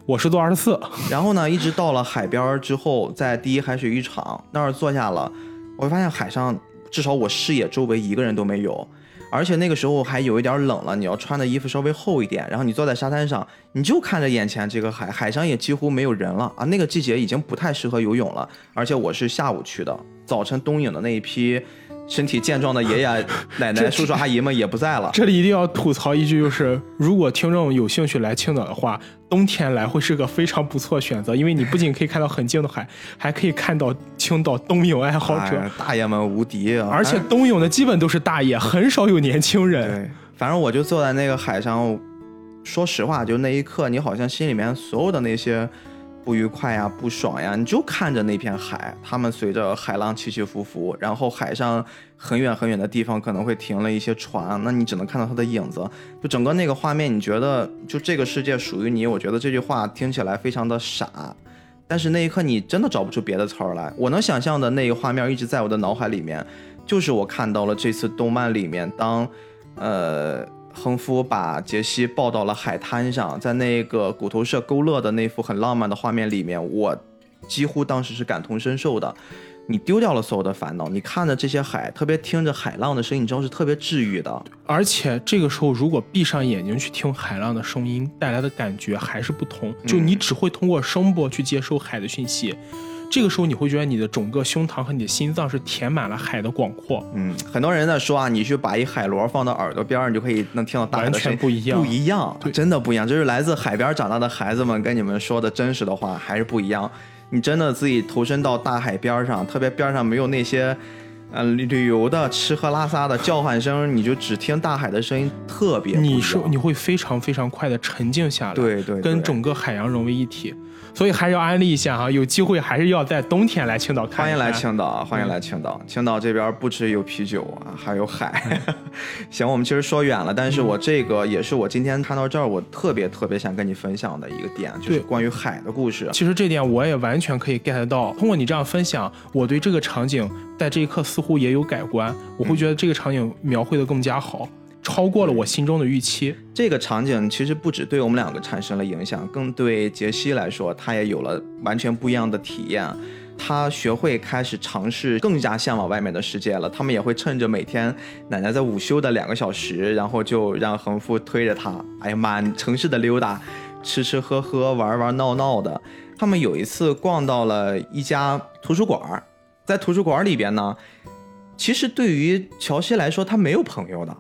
我是坐二十四，然后呢，一直到了海边之后，在第一海水浴场那儿坐下了，我发现海上至少我视野周围一个人都没有，而且那个时候还有一点冷了，你要穿的衣服稍微厚一点，然后你坐在沙滩上，你就看着眼前这个海，海上也几乎没有人了啊，那个季节已经不太适合游泳了，而且我是下午去的，早晨东影的那一批。身体健壮的爷爷 [LAUGHS] 奶奶、叔叔阿姨们也不在了。这里一定要吐槽一句，就是如果听众有兴趣来青岛的话，冬天来会是个非常不错选择，因为你不仅可以看到很静的海，[LAUGHS] 还可以看到青岛冬泳爱好者大爷们无敌啊。而且冬泳的基本都是大爷，很少有年轻人。反正我就坐在那个海上，说实话，就那一刻，你好像心里面所有的那些。不愉快呀，不爽呀，你就看着那片海，他们随着海浪起起伏伏，然后海上很远很远的地方可能会停了一些船，那你只能看到它的影子，就整个那个画面，你觉得就这个世界属于你？我觉得这句话听起来非常的傻，但是那一刻你真的找不出别的词儿来。我能想象的那个画面一直在我的脑海里面，就是我看到了这次动漫里面，当，呃。亨夫把杰西抱到了海滩上，在那个骨头社勾勒的那幅很浪漫的画面里面，我几乎当时是感同身受的。你丢掉了所有的烦恼，你看着这些海，特别听着海浪的声音，你知道是特别治愈的。而且这个时候，如果闭上眼睛去听海浪的声音，带来的感觉还是不同。就你只会通过声波去接收海的讯息。这个时候你会觉得你的整个胸膛和你的心脏是填满了海的广阔。嗯，很多人在说啊，你去把一海螺放到耳朵边儿，你就可以能听到大海的声音。不一样，不一样，真的不一样。就是来自海边长大的孩子们跟你们说的真实的话还是不一样。你真的自己投身到大海边上，特别边上没有那些，呃，旅游的吃喝拉撒的叫唤声，你就只听大海的声音，特别。你是你会非常非常快的沉静下来，对对，跟整个海洋融为一体。所以还是要安利一下哈，有机会还是要在冬天来青岛看。欢迎来青岛，欢迎来青岛。青岛这边不只有啤酒啊，还有海。[LAUGHS] 行，我们其实说远了，但是我这个也是我今天看到这儿，我特别特别想跟你分享的一个点，就是关于海的故事。其实这点我也完全可以 get 到。通过你这样分享，我对这个场景在这一刻似乎也有改观，我会觉得这个场景描绘的更加好。超过了我心中的预期。这个场景其实不止对我们两个产生了影响，更对杰西来说，他也有了完全不一样的体验。他学会开始尝试，更加向往外面的世界了。他们也会趁着每天奶奶在午休的两个小时，然后就让恒夫推着他，哎呀，满城市的溜达，吃吃喝喝，玩玩闹闹的。他们有一次逛到了一家图书馆，在图书馆里边呢，其实对于乔西来说，他没有朋友的。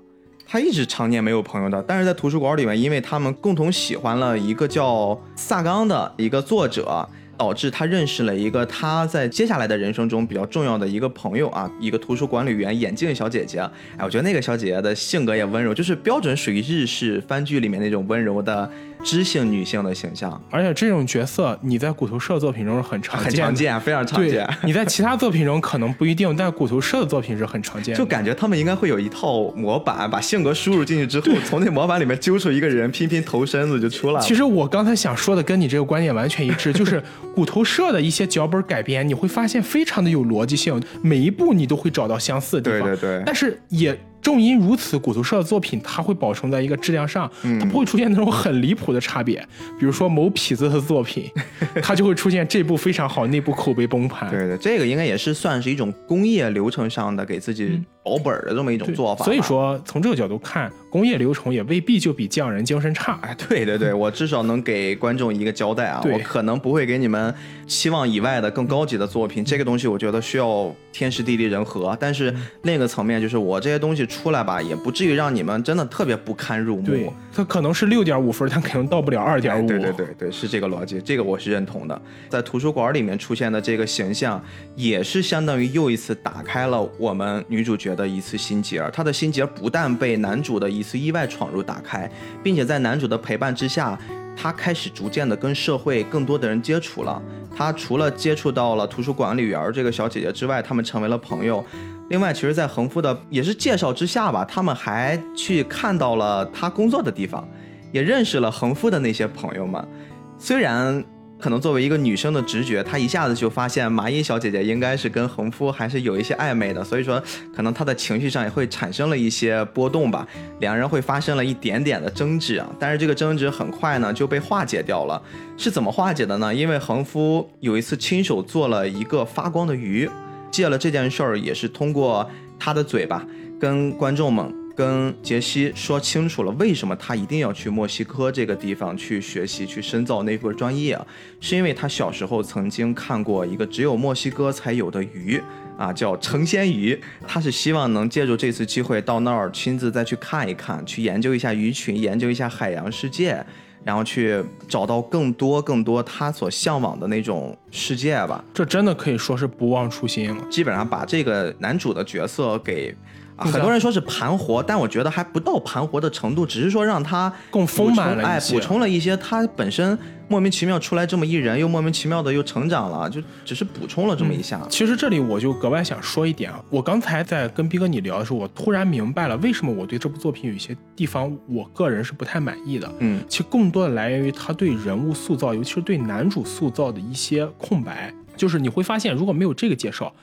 他一直常年没有朋友的，但是在图书馆里面，因为他们共同喜欢了一个叫萨冈的一个作者。导致他认识了一个他在接下来的人生中比较重要的一个朋友啊，一个图书管理员眼镜小姐姐。哎，我觉得那个小姐姐的性格也温柔，就是标准属于日式番剧里面那种温柔的知性女性的形象。而且这种角色你在骨头社作品中是很常见，很常见，非常常见。你在其他作品中可能不一定，但骨头社的作品是很常见。就感觉他们应该会有一套模板，把性格输入进去之后，从那模板里面揪出一个人，拼拼头身子就出来了。其实我刚才想说的跟你这个观点完全一致，就是。骨头社的一些脚本改编，你会发现非常的有逻辑性，每一步你都会找到相似的地方。对对对。但是也正因如此，骨头社的作品它会保存在一个质量上，它不会出现那种很离谱的差别。[LAUGHS] 比如说某痞子的作品，[LAUGHS] 它就会出现这部非常好，那部口碑崩盘。对对，这个应该也是算是一种工业流程上的给自己保本的这么一种做法。所以说，从这个角度看，工业流程也未必就比匠人精神差。哎，对对对，[LAUGHS] 我至少能给观众一个交代啊，我可能不会给你们期望以外的更高级的作品。这个东西我觉得需要天时地利人和，但是另一个层面就是我这些东西。出来吧，也不至于让你们真的特别不堪入目。对，它可能是六点五分，它可能到不了二点五。对对对对，是这个逻辑，这个我是认同的。在图书馆里面出现的这个形象，也是相当于又一次打开了我们女主角的一次心结。她的心结不但被男主的一次意外闯入打开，并且在男主的陪伴之下，他开始逐渐的跟社会更多的人接触了。他除了接触到了图书管理员这个小姐姐之外，他们成为了朋友。另外，其实，在恒夫的也是介绍之下吧，他们还去看到了他工作的地方，也认识了恒夫的那些朋友们。虽然可能作为一个女生的直觉，她一下子就发现麻衣小姐姐应该是跟恒夫还是有一些暧昧的，所以说可能她的情绪上也会产生了一些波动吧，两人会发生了一点点的争执啊。但是这个争执很快呢就被化解掉了，是怎么化解的呢？因为恒夫有一次亲手做了一个发光的鱼。借了这件事儿，也是通过他的嘴巴跟观众们、跟杰西说清楚了，为什么他一定要去墨西哥这个地方去学习、去深造那份专业？是因为他小时候曾经看过一个只有墨西哥才有的鱼啊，叫成仙鱼。他是希望能借助这次机会到那儿亲自再去看一看，去研究一下鱼群，研究一下海洋世界。然后去找到更多更多他所向往的那种世界吧，这真的可以说是不忘初心。基本上把这个男主的角色给。很多人说是盘活，但我觉得还不到盘活的程度，只是说让他更丰满了哎，补充了一些他本身莫名其妙出来这么一人，又莫名其妙的又成长了，就只是补充了这么一下。其实这里我就格外想说一点啊，我刚才在跟逼哥你聊的时候，我突然明白了为什么我对这部作品有一些地方我个人是不太满意的。嗯，其实更多的来源于他对人物塑造，尤其是对男主塑造的一些空白，就是你会发现如果没有这个介绍。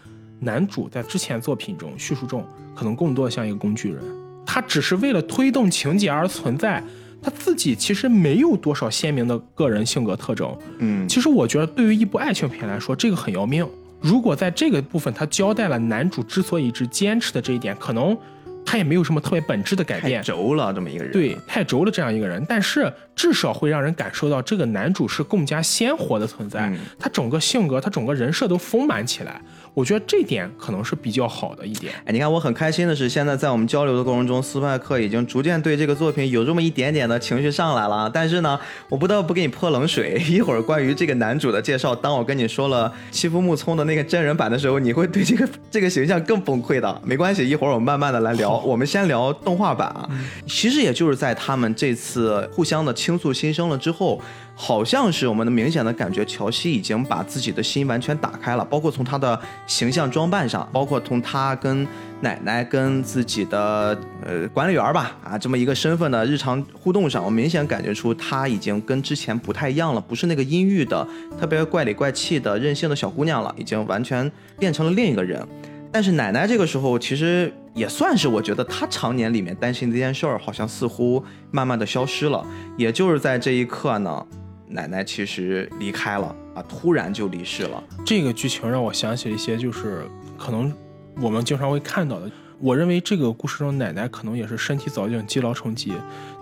男主在之前作品中叙述中，可能更多的像一个工具人，他只是为了推动情节而存在，他自己其实没有多少鲜明的个人性格特征。嗯，其实我觉得对于一部爱情片来说，这个很要命。如果在这个部分他交代了男主之所以一直坚持的这一点，可能。他也没有什么特别本质的改变，太轴了这么一个人，对，太轴了这样一个人，但是至少会让人感受到这个男主是更加鲜活的存在，他整个性格，他整个人设都丰满起来，我觉得这点可能是比较好的一点。哎，你看我很开心的是，现在在我们交流的过程中，斯派克已经逐渐对这个作品有这么一点点的情绪上来了，但是呢，我不得不给你泼冷水，一会儿关于这个男主的介绍，当我跟你说了欺负木聪的那个真人版的时候，你会对这个这个形象更崩溃的。没关系，一会儿我们慢慢的来聊。[LAUGHS] 我们先聊动画版啊，其实也就是在他们这次互相的倾诉心声了之后，好像是我们的明显的感觉，乔西已经把自己的心完全打开了，包括从他的形象装扮上，包括从他跟奶奶、跟自己的呃管理员吧啊这么一个身份的日常互动上，我明显感觉出他已经跟之前不太一样了，不是那个阴郁的、特别怪里怪气的任性的小姑娘了，已经完全变成了另一个人。但是奶奶这个时候其实也算是，我觉得她常年里面担心这件事儿，好像似乎慢慢的消失了。也就是在这一刻呢，奶奶其实离开了啊，突然就离世了。这个剧情让我想起了一些，就是可能我们经常会看到的。我认为这个故事中奶奶可能也是身体早已经积劳成疾，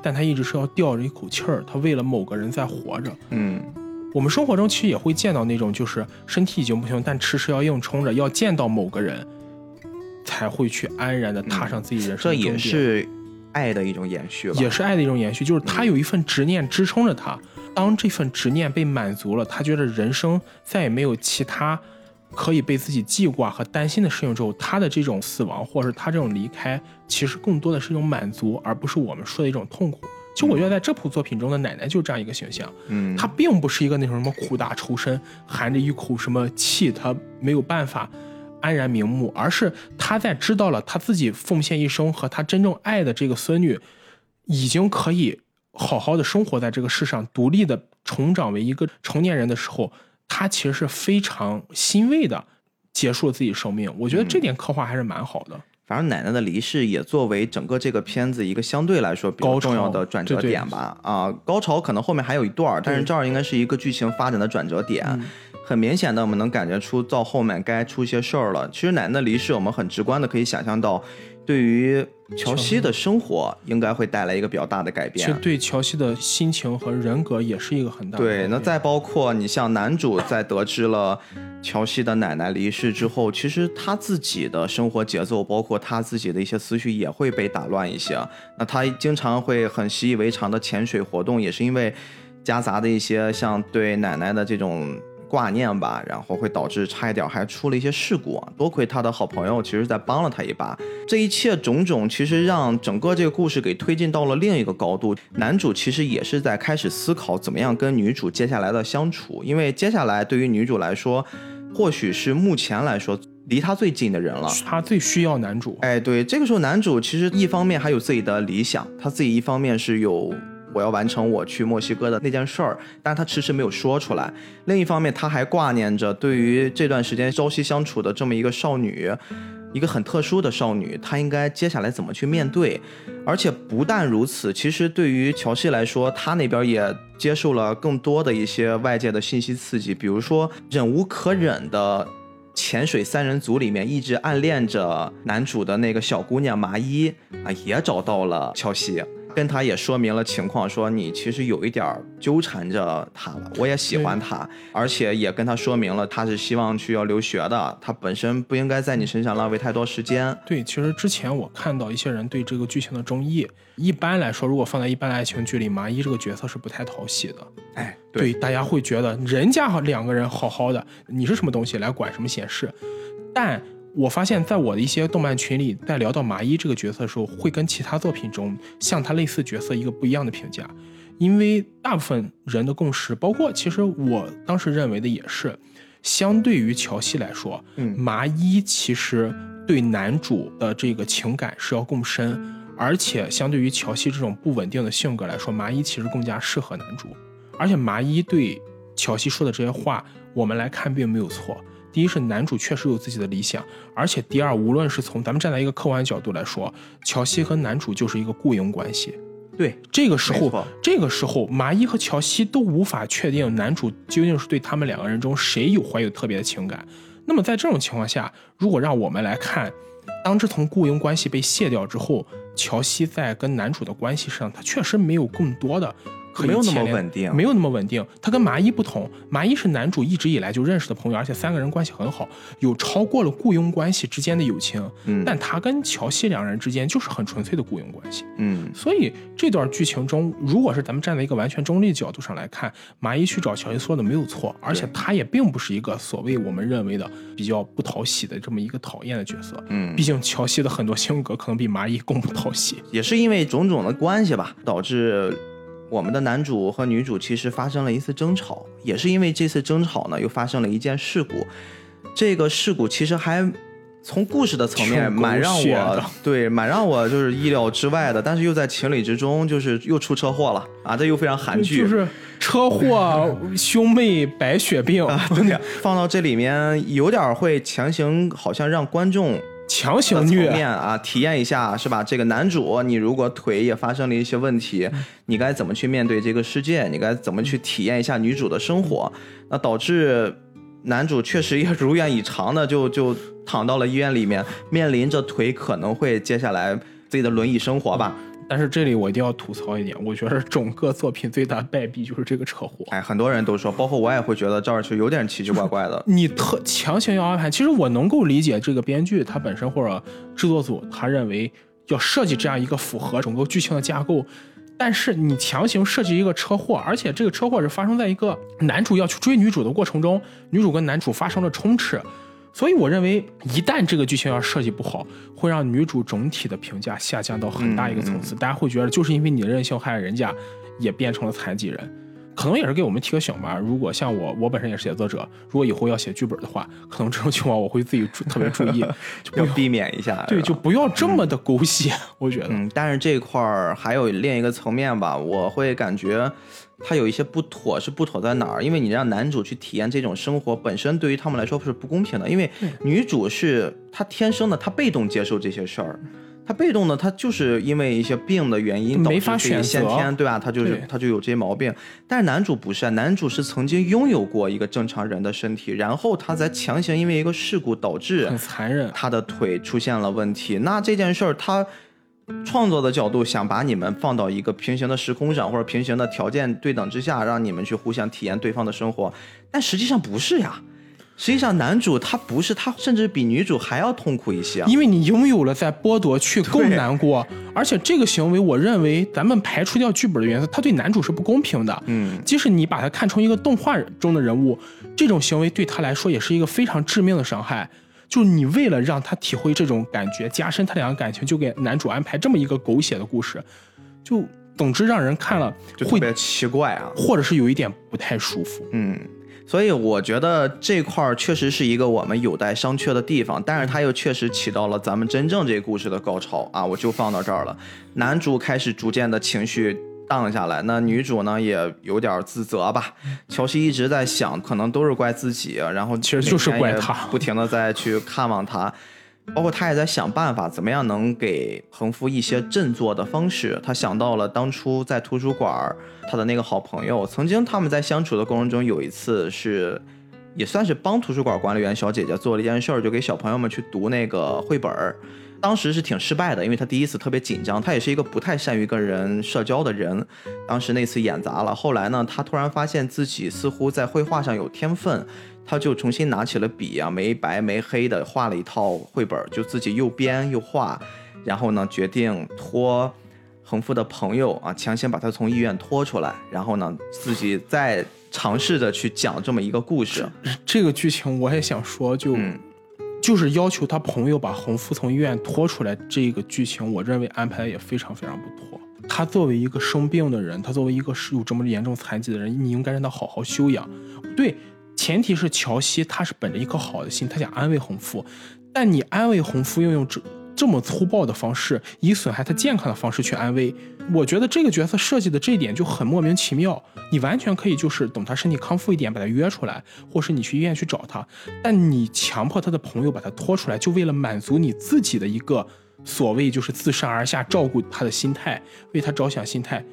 但她一直是要吊着一口气儿，她为了某个人在活着。嗯，我们生活中其实也会见到那种，就是身体已经不行，但迟迟要硬撑着，要见到某个人。才会去安然的踏上自己人生，这也是爱的一种延续了，也是爱的一种延续。就是他有一份执念支撑着他，当这份执念被满足了，他觉得人生再也没有其他可以被自己记挂和担心的事情之后，他的这种死亡或者是他这种离开，其实更多的是一种满足，而不是我们说的一种痛苦。其实我觉得在这部作品中的奶奶就是这样一个形象，嗯，她并不是一个那种什么苦大仇深，含着一口什么气，她没有办法。安然瞑目，而是她在知道了她自己奉献一生和她真正爱的这个孙女，已经可以好好的生活在这个世上，独立的成长为一个成年人的时候，他其实是非常欣慰的结束了自己生命。我觉得这点刻画还是蛮好的。反正奶奶的离世也作为整个这个片子一个相对来说比较高重要的转折点吧。啊，高潮可能后面还有一段，但是这儿应该是一个剧情发展的转折点。嗯很明显的，我们能感觉出到后面该出些事儿了。其实奶奶的离世，我们很直观的可以想象到，对于乔西的生活应该会带来一个比较大的改变其实。对乔西的心情和人格也是一个很大的改对，那再包括你像男主在得知了乔西的奶奶离世之后，其实他自己的生活节奏，包括他自己的一些思绪也会被打乱一些。那他经常会很习以为常的潜水活动，也是因为夹杂的一些像对奶奶的这种。挂念吧，然后会导致差一点还出了一些事故啊。多亏他的好朋友，其实在帮了他一把。这一切种种，其实让整个这个故事给推进到了另一个高度。男主其实也是在开始思考怎么样跟女主接下来的相处，因为接下来对于女主来说，或许是目前来说离她最近的人了。他最需要男主。哎，对，这个时候男主其实一方面还有自己的理想，他自己一方面是有我要完成我去墨西哥的那件事儿，但是他迟迟没有说出来。另一方面，他还挂念着对于这段时间朝夕相处的这么一个少女，一个很特殊的少女，她应该接下来怎么去面对？而且不但如此，其实对于乔西来说，他那边也接受了更多的一些外界的信息刺激，比如说忍无可忍的。潜水三人组里面一直暗恋着男主的那个小姑娘麻衣啊，也找到了乔西，跟他也说明了情况，说你其实有一点纠缠着他了，我也喜欢他，而且也跟他说明了他是希望去要留学的，他本身不应该在你身上浪费太多时间。对，其实之前我看到一些人对这个剧情的争议，一般来说，如果放在一般的爱情剧里，麻衣这个角色是不太讨喜的。哎，对，大家会觉得人家好两个人好好的，你是什么东西来管什么闲事？但我发现，在我的一些动漫群里，在聊到麻衣这个角色的时候，会跟其他作品中像他类似角色一个不一样的评价，因为大部分人的共识，包括其实我当时认为的也是，相对于乔西来说，嗯麻衣其实对男主的这个情感是要更深，而且相对于乔西这种不稳定的性格来说，麻衣其实更加适合男主。而且麻衣对乔西说的这些话，我们来看并没有错。第一是男主确实有自己的理想，而且第二，无论是从咱们站在一个客观角度来说，乔西和男主就是一个雇佣关系。对，这个时候，这个时候，麻衣和乔西都无法确定男主究竟是对他们两个人中谁有怀有特别的情感。那么在这种情况下，如果让我们来看，当这层雇佣关系被卸掉之后，乔西在跟男主的关系上，他确实没有更多的没有那么稳定没有那么稳定。他跟麻衣不同，麻衣是男主一直以来就认识的朋友，而且三个人关系很好，有超过了雇佣关系之间的友情。嗯但他跟乔西两人之间就是很纯粹的雇佣关系。嗯，所以这段剧情中，如果是咱们站在一个完全中立的角度上来看，麻衣去找乔西说的没有错，而且他也并不是一个所谓我们认为的比较不讨喜的这么一个讨厌的角色。嗯毕竟乔西的很多性格可能比麻衣更不讨喜。也是因为种种的关系吧，导致我们的男主和女主其实发生了一次争吵，也是因为这次争吵呢，又发生了一件事故。这个事故其实还从故事的层面蛮让我对蛮让我就是意料之外的，但是又在情理之中，就是又出车祸了啊！这又非常韩剧，就是车祸、兄妹白血病啊，对呀，放到这里面有点会强行，好像让观众强行虐。面啊，体验一下是吧？这个男主，你如果腿也发生了一些问题，你该怎么去面对这个世界？你该怎么去体验一下女主的生活？那导致男主确实也如愿以偿的 [LAUGHS] 就就躺到了医院里面，面临着腿可能会接下来自己的轮椅生活吧。但是这里我一定要吐槽一点，我觉得整个作品最大败笔就是这个车祸。哎，很多人都说，包括我也会觉得这儿是有点奇奇怪怪的。你特强行要安排，其实我能够理解这个编剧他本身或者制作组他认为要设计这样一个符合整个剧情的架构，但是你强行设计一个车祸，而且这个车祸是发生在一个男主要去追女主的过程中，女主跟男主发生了冲斥，所以我认为一旦这个剧情要设计不好，会让女主整体的评价下降到很大一个层次，大家会觉得就是因为你的任性害人家也变成了残疾人。可能也是给我们提个醒吧。如果像我，我本身也是写作者，如果以后要写剧本的话，可能这种情况我会自己注特别注意，就避免一下。对，就不要这么的狗血，我觉得。嗯，但是这块儿还有另一个层面吧，我会感觉它有一些不妥，是不妥在哪儿？因为你让男主去体验这种生活，本身对于他们来说是不公平的，因为女主是她天生的，她被动接受这些事儿。她被动的，她就是因为一些病的原因，导致没法自己先天对吧？她就是对她就有这些毛病。但是男主不是，啊男主是曾经拥有过一个正常人的身体，然后他才强行因为一个事故导致很残忍，他的腿出现了问题。那这件事儿，他创作的角度想把你们放到一个平行的时空上，或者平行的条件对等之下，让你们去互相体验对方的生活，但实际上不是呀。实际上，男主他不是，他甚至比女主还要痛苦一些。因为你拥有了，再剥夺去更难过。而且这个行为，我认为咱们排除掉剧本的元素，他对男主是不公平的。嗯，即使你把他看成一个动画中的人物，这种行为对他来说也是一个非常致命的伤害。就你为了让他体会这种感觉，加深他俩的感情，就给男主安排这么一个狗血的故事，就总之让人看了会，就特别奇怪啊。或者是有一点不太舒服。嗯，所以我觉得这块儿确实是一个我们有待商榷的地方，但是它又确实起到了咱们真正这故事的高潮啊！我就放到这儿了。男主开始逐渐的情绪荡下来，那女主呢也有点自责吧。乔西一直在想，可能都是怪自己，然后其实就是怪他不停的在去看望他。包括他也在想办法，怎么样能给恒夫一些振作的方式。他想到了当初在图书馆儿，他的那个好朋友，曾经他们在相处的过程中，有一次是也算是帮图书馆管理员小姐姐做了一件事儿，就给小朋友们去读那个绘本儿。当时是挺失败的，因为他第一次特别紧张，他也是一个不太善于跟人社交的人。当时那次演砸了，后来呢，他突然发现自己似乎在绘画上有天分，他就重新拿起了笔啊，没白没黑的画了一套绘本，就自己又编又画，然后呢，决定托横幅的朋友啊，强行把他从医院拖出来，然后呢，自己再尝试着去讲这么一个故事。这个剧情我也想说，就、嗯就是要求他朋友把洪夫从医院拖出来，这个剧情我认为安排的也非常非常不妥。他作为一个生病的人，他作为一个是有这么严重残疾的人，你应该让他好好休养。对，前提是乔西他是本着一颗好的心，他想安慰洪夫，但你安慰洪夫，又用这这么粗暴的方式，以损害他健康的方式去安慰，我觉得这个角色设计的这一点就很莫名其妙。你完全可以就是等他身体康复一点，把他约出来，或是你去医院去找他，但你强迫他的朋友把他拖出来，就为了满足你自己的一个所谓就是自上而下照顾他的心态，为他着想心态。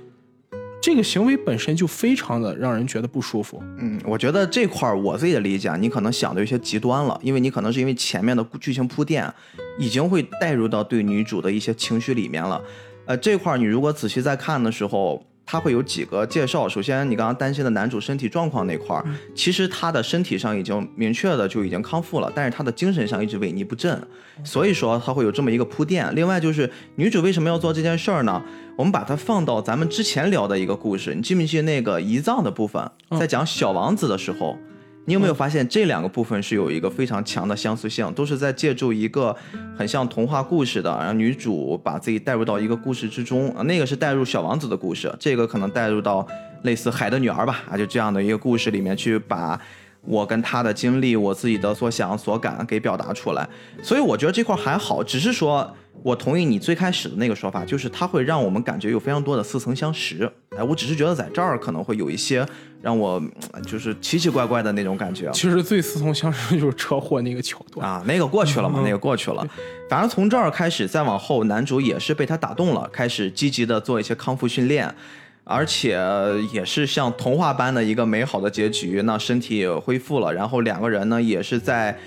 这个行为本身就非常的让人觉得不舒服。嗯，我觉得这块儿我自己的理解啊，你可能想的有些极端了，因为你可能是因为前面的剧情铺垫，已经会带入到对女主的一些情绪里面了。呃，这块儿你如果仔细再看的时候，它会有几个介绍。首先，你刚刚担心的男主身体状况那块儿，其实他的身体上已经明确的就已经康复了，但是他的精神上一直萎靡不振，所以说他会有这么一个铺垫。另外就是女主为什么要做这件事儿呢？我们把它放到咱们之前聊的一个故事，你记不记得那个胰脏的部分，在讲小王子的时候，你有没有发现这两个部分是有一个非常强的相似性，都是在借助一个很像童话故事的，让女主把自己带入到一个故事之中。啊那个是带入小王子的故事，这个可能带入到类似海的女儿吧，啊，就这样的一个故事里面去把。我跟她的经历，我自己的所想所感给表达出来，所以我觉得这块还好，只是说我同意你最开始的那个说法，就是它会让我们感觉有非常多的似曾相识。哎，我只是觉得在这儿可能会有一些让我嗯就是奇奇怪怪的那种感觉。其实最似曾相识就是车祸那个桥段。啊，那个过去了嘛，那个过去了。反正从这儿开始，再往后，男主也是被他打动了，开始积极的做一些康复训练，而且也是像童话般的一个美好的结局。那身体也恢复了，然后两个人呢，也是在。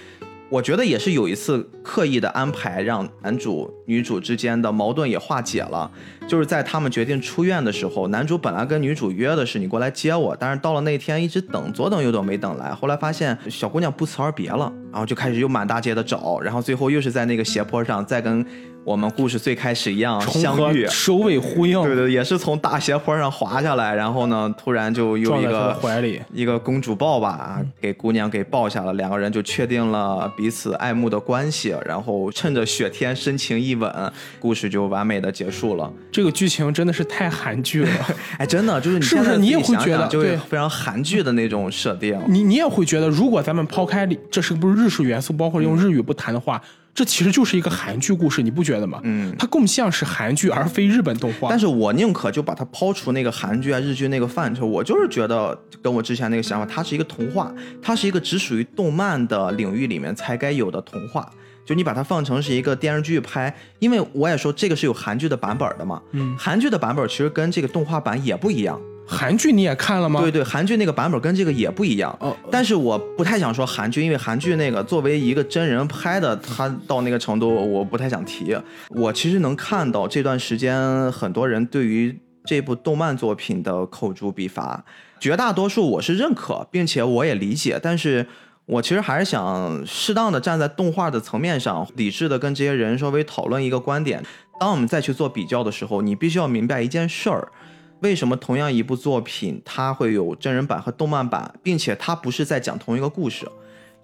我觉得也是有一次刻意的安排，让男主女主之间的矛盾也化解了。就是在他们决定出院的时候，男主本来跟女主约的是你过来接我，但是到了那天一直等，左等右等没等来，后来发现小姑娘不辞而别了，然后就开始又满大街的找，然后最后又是在那个斜坡上再跟我们故事最开始一样重相遇。合首尾呼应，对对，也是从大斜坡上滑下来，然后呢，突然就有一个怀里。一个公主抱吧，啊给姑娘给抱下了，两个人就确定了彼此爱慕的关系，然后趁着雪天深情一吻，故事就完美的结束了。这个剧情真的是太韩剧了，[LAUGHS] 哎，真的就是你是不是你也会觉得就是非常韩剧的那种设定。你你也会觉得，如果咱们抛开这是不是日式元素，包括用日语不谈的话，这其实就是一个韩剧故事，你不觉得吗？嗯，它更像是韩剧而非日本动画。但是我宁可就把它抛除那个韩剧啊、日剧那个范畴，我就是觉得跟我之前那个想法，它是一个童话，它是一个只属于动漫的领域里面才该有的童话。就你把它放成是一个电视剧拍，因为我也说这个是有韩剧的版本的嘛，嗯，韩剧的版本其实跟这个动画版也不一样。韩剧你也看了吗？对对，韩剧那个版本跟这个也不一样。哦，但是我不太想说韩剧，因为韩剧那个作为一个真人拍的，他到那个程度，我不太想提。我其实能看到这段时间很多人对于这部动漫作品的口诛笔伐，绝大多数我是认可，并且我也理解，但是。我其实还是想适当的站在动画的层面上，理智的跟这些人稍微讨论一个观点。当我们再去做比较的时候，你必须要明白一件事儿：为什么同样一部作品，它会有真人版和动漫版，并且它不是在讲同一个故事？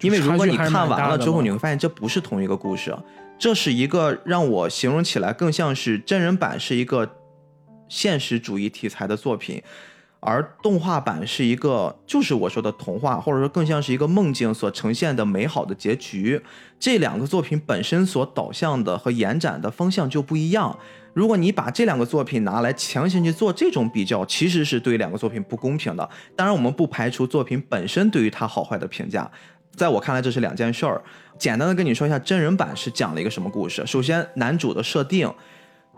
因为如果你看完了之后，你会发现这不是同一个故事，这是一个让我形容起来更像是真人版是一个现实主义题材的作品。而动画版是一个，就是我说的童话，或者说更像是一个梦境所呈现的美好的结局。这两个作品本身所导向的和延展的方向就不一样。如果你把这两个作品拿来强行去做这种比较，其实是对两个作品不公平的。当然，我们不排除作品本身对于它好坏的评价。在我看来，这是两件事儿。简单的跟你说一下，真人版是讲了一个什么故事。首先，男主的设定，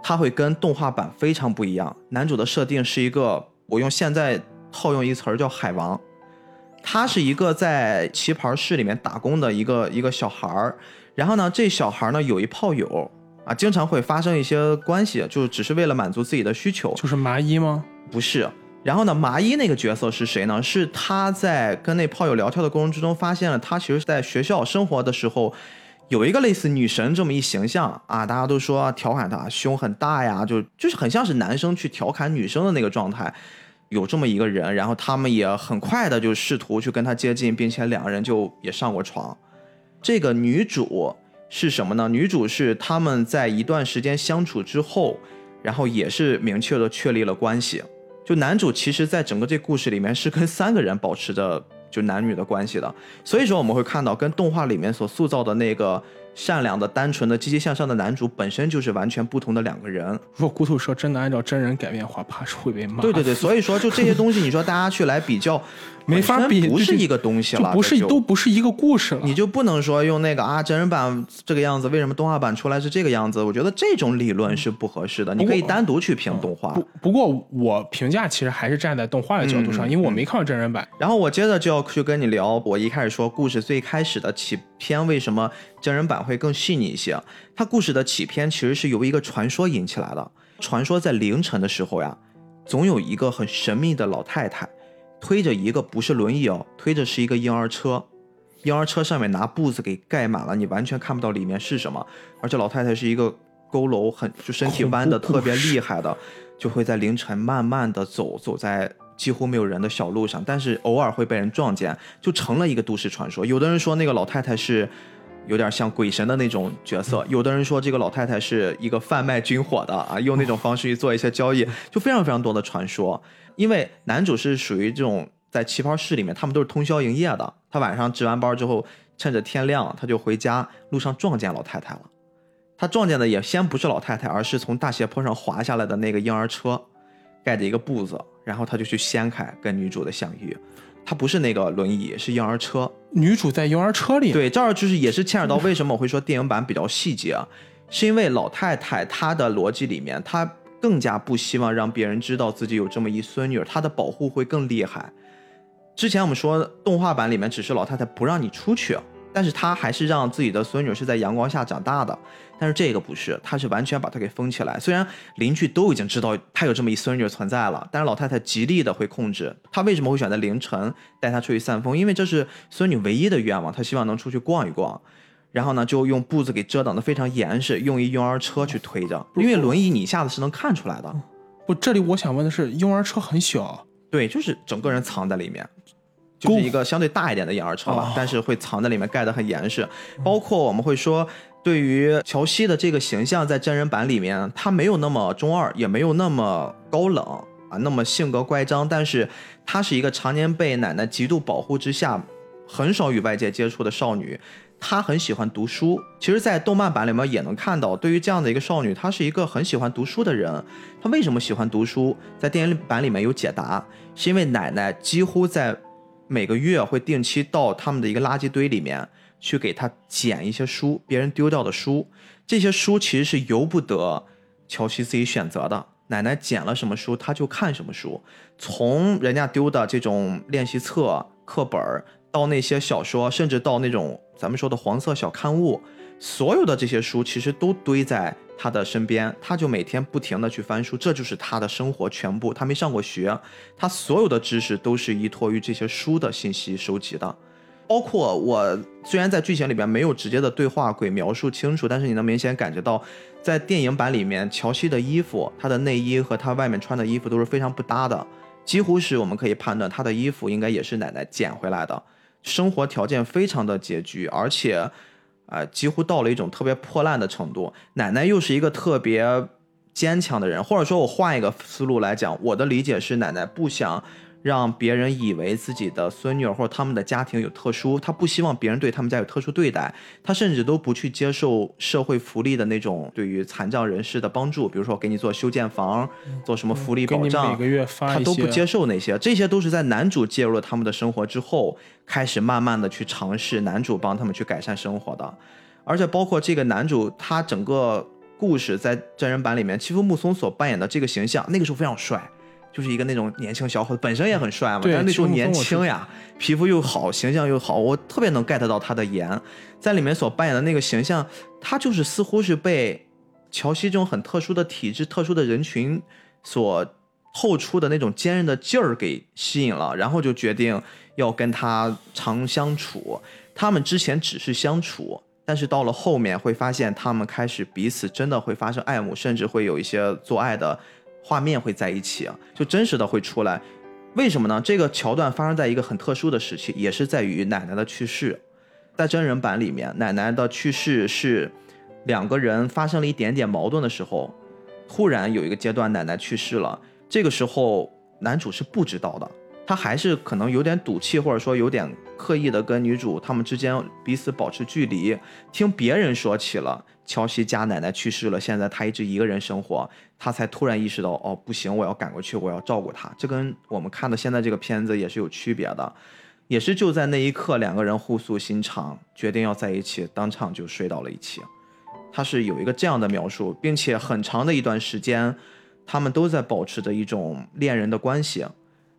他会跟动画版非常不一样。男主的设定是一个。我用现在套用一词儿叫海王，他是一个在棋牌室里面打工的一个一个小孩儿，然后呢，这小孩儿呢有一炮友啊，经常会发生一些关系，就是只是为了满足自己的需求。就是麻衣吗？不是。然后呢，麻衣那个角色是谁呢？是他在跟那炮友聊天的过程之中，发现了他其实在学校生活的时候，有一个类似女神这么一形象啊，大家都说调侃她胸很大呀，就就是很像是男生去调侃女生的那个状态。有这么一个人，然后他们也很快的就试图去跟她接近，并且两个人就也上过床。这个女主是什么呢？女主是他们在一段时间相处之后，然后也是明确的确立了关系。就男主其实在整个这故事里面是跟三个人保持着就男女的关系的，所以说我们会看到跟动画里面所塑造的那个。善良的、单纯的、积极向上的男主本身就是完全不同的两个人。如果骨头社真的按照真人改编的话，怕是会被骂。对对对，所以说就这些东西，你说大家去来比较，没法比，不是一个东西了，不是都不是一个故事了。你就不能说用那个啊，真人版这个样子，为什么动画版出来是这个样子？我觉得这种理论是不合适的。你可以单独去评动画。不不过我评价其实还是站在动画的角度上，因为我没看过真人版。然后我接着就要去跟你聊，我一开始说故事最开始的起篇为什么真人版会更细腻一些。它故事的起篇其实是由一个传说引起来的。传说在凌晨的时候呀，总有一个很神秘的老太太，推着一个不是轮椅哦，推着是一个婴儿车，婴儿车上面拿布子给盖满了，你完全看不到里面是什么。而且老太太是一个佝偻很就身体弯的特别厉害的，就会在凌晨慢慢的走，走在几乎没有人的小路上，但是偶尔会被人撞见，就成了一个都市传说。有的人说那个老太太是。有点像鬼神的那种角色，有的人说这个老太太是一个贩卖军火的啊，用那种方式去做一些交易，就非常非常多的传说。因为男主是属于这种在旗袍室里面，他们都是通宵营业的，他晚上值完班之后，趁着天亮他就回家，路上撞见老太太了。他撞见的也先不是老太太，而是从大斜坡上滑下来的那个婴儿车，盖着一个布子，然后他就去掀开跟女主的相遇。他不是那个轮椅，是婴儿车。女主在婴儿车里。对，这儿就是也是牵扯到为什么我会说电影版比较细节啊，是因为老太太她的逻辑里面，她更加不希望让别人知道自己有这么一孙女，她的保护会更厉害。之前我们说动画版里面只是老太太不让你出去。但是他还是让自己的孙女是在阳光下长大的，但是这个不是，他是完全把她给封起来。虽然邻居都已经知道他有这么一孙女存在了，但是老太太极力的会控制。她为什么会选择凌晨带她出去散风？因为这是孙女唯一的愿望，她希望能出去逛一逛。然后呢就用布子给遮挡的非常严实，用一婴儿车去推着，因为轮椅你一下子是能看出来的。不，这里我想问的是，婴儿车很小，对，就是整个人藏在里面，就是一个相对大一点的婴儿车吧，哦但是会藏在里面，盖得很严实。包括我们会说，对于乔西的这个形象，在真人版里面，他没有那么中二，也没有那么高冷啊，那么性格乖张，但是她是一个常年被奶奶极度保护之下，很少与外界接触的少女。她很喜欢读书，其实，在动漫版里面也能看到，对于这样的一个少女，她是一个很喜欢读书的人。她为什么喜欢读书？在电影版里面有解答，是因为奶奶几乎在每个月会定期到他们的一个垃圾堆里面去给他捡一些书，别人丢掉的书。这些书其实是由不得乔西自己选择的，奶奶捡了什么书，她就看什么书。从人家丢的这种练习册、课本，到那些小说，甚至到那种咱们说的黄色小刊物，所有的这些书其实都堆在他的身边，他就每天不停的去翻书，这就是他的生活全部。他没上过学，他所有的知识都是依托于这些书的信息收集的。包括我虽然在剧情里边没有直接的对话给描述清楚，但是你能明显感觉到，在电影版里面，乔西的衣服、她的内衣和她外面穿的衣服都是非常不搭的，几乎是我们可以判断她的衣服应该也是奶奶捡回来的。生活条件非常的拮据，而且，啊，几乎到了一种特别破烂的程度。奶奶又是一个特别坚强的人，或者说我换一个思路来讲，我的理解是，奶奶不想让别人以为自己的孙女儿或者他们的家庭有特殊，他不希望别人对他们家有特殊对待，他甚至都不去接受社会福利的那种对于残障人士的帮助，比如说给你做修建房，做什么福利保障，每个月发，他都不接受那些，这些都是在男主介入了他们的生活之后，开始慢慢的去尝试男主帮他们去改善生活的，而且包括这个男主他整个故事在真人版里面，欺负木松所扮演的这个形象，那个时候非常帅。就是一个那种年轻小伙子，本身也很帅嘛，但是那时候年轻呀，皮肤又好，形象又好，我特别能 get 到他的颜，在里面所扮演的那个形象，他就是似乎是被乔西这种很特殊的体质、特殊的人群所透出的那种坚韧的劲儿给吸引了，然后就决定要跟他常相处。他们之前只是相处，但是到了后面会发现，他们开始彼此真的会发生爱慕，甚至会有一些做爱的画面会在一起啊，就真实的会出来。为什么呢？这个桥段发生在一个很特殊的时期，也是在于奶奶的去世。在真人版里面，奶奶的去世是两个人发生了一点点矛盾的时候，突然有一个阶段奶奶去世了。这个时候男主是不知道的，他还是可能有点赌气，或者说有点刻意的跟女主他们之间彼此保持距离。听别人说起了乔西家奶奶去世了，现在他一直一个人生活，他才突然意识到，哦，不行，我要赶过去，我要照顾她。这跟我们看的现在这个片子也是有区别的。也是就在那一刻，两个人互诉心肠，决定要在一起，当场就睡到了一起。他是有一个这样的描述，并且很长的一段时间，他们都在保持着一种恋人的关系，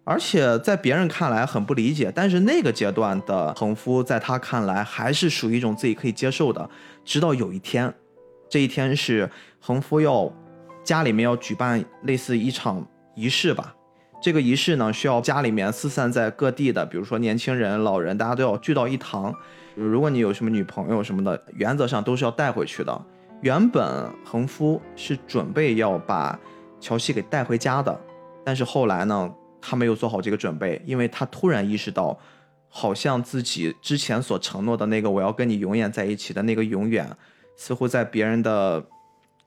而且在别人看来很不理解，但是那个阶段的恒夫在他看来还是属于一种自己可以接受的。直到有一天，这一天是恒夫要家里面要举办类似一场仪式吧。这个仪式呢，需要家里面四散在各地的，比如说年轻人、老人，大家都要聚到一堂。如果你有什么女朋友什么的，原则上都是要带回去的。原本恒夫是准备要把乔西给带回家的，但是后来呢，他没有做好这个准备，因为他突然意识到，好像自己之前所承诺的那个我要跟你永远在一起的那个永远，似乎在别人的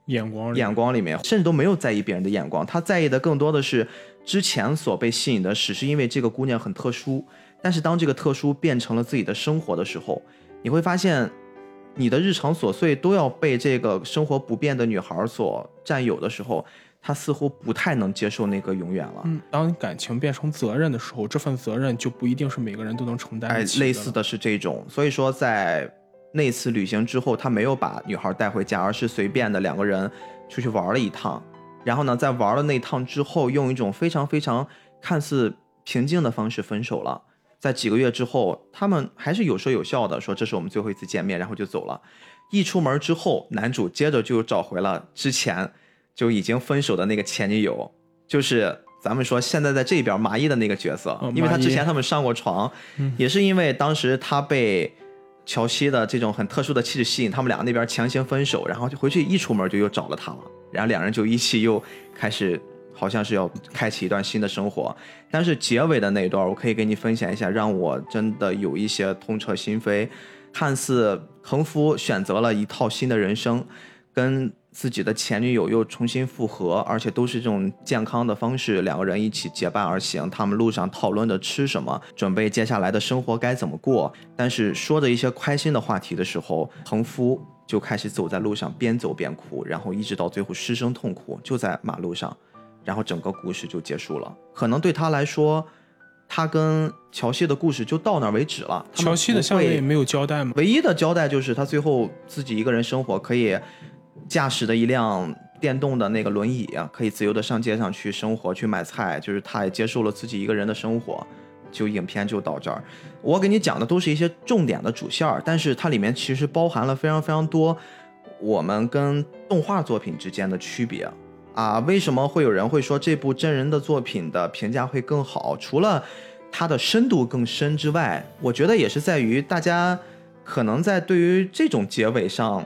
眼光眼光里面，甚至都没有在意别人的眼光，他在意的更多的是之前所被吸引的，只是因为这个姑娘很特殊。但是当这个特殊变成了自己的生活的时候，你会发现，你的日常琐碎都要被这个生活不变的女孩所占有的时候，他似乎不太能接受那个永远了。嗯，当感情变成责任的时候，这份责任就不一定是每个人都能承担哎。类似的是这种，所以说在那次旅行之后，他没有把女孩带回家，而是随便的两个人出去玩了一趟。然后呢，在玩了那趟之后，用一种非常非常看似平静的方式分手了。在几个月之后，他们还是有说有笑的说这是我们最后一次见面，然后就走了。一出门之后，男主接着就找回了之前就已经分手的那个前女友，就是咱们说现在在这边麻衣的那个角色，哦因为他之前他们上过床，也是因为当时他被乔西的这种很特殊的气质吸引他们俩那边强行分手，然后就回去一出门就又找了他了，然后两人就一起又开始好像是要开启一段新的生活。但是结尾的那一段，我可以给你分享一下，让我真的有一些痛彻心扉。看似恒夫选择了一套新的人生，跟自己的前女友又重新复合，而且都是这种健康的方式，两个人一起结伴而行。他们路上讨论着吃什么，准备接下来的生活该怎么过。但是说着一些开心的话题的时候，恒夫就开始走在路上，边走边哭，然后一直到最后失声痛哭，就在马路上，然后整个故事就结束了。可能对他来说。他跟乔西的故事就到那儿为止了。乔西的下面也没有交代吗？唯一的交代就是他最后自己一个人生活，可以驾驶的一辆电动的那个轮椅，可以自由的上街上去生活、去买菜。就是他也接受了自己一个人的生活。就影片就到这儿。我给你讲的都是一些重点的主线儿，但是它里面其实包含了非常非常多我们跟动画作品之间的区别。啊，为什么会有人会说这部真人的作品的评价会更好？除了它的深度更深之外，我觉得也是在于大家可能在对于这种结尾上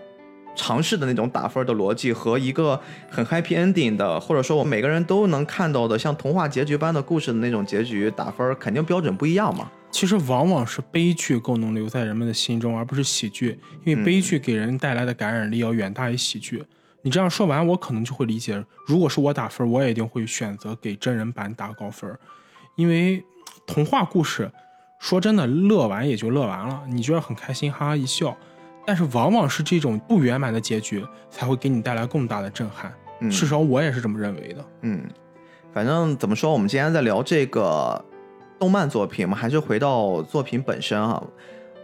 尝试的那种打分的逻辑和一个很 happy ending 的，或者说我们每个人都能看到的像童话结局般的故事的那种结局打分，肯定标准不一样嘛。其实往往是悲剧更能留在人们的心中，而不是喜剧，因为悲剧给人带来的感染力要远大于喜剧。你这样说完，我可能就会理解。如果是我打分，我也一定会选择给真人版打高分，因为童话故事，说真的，乐完也就乐完了，你觉得很开心，哈哈一笑。但是往往是这种不圆满的结局，才会给你带来更大的震撼。嗯至少我也是这么认为的。嗯，反正怎么说，我们今天在聊这个动漫作品嘛，还是回到作品本身哈。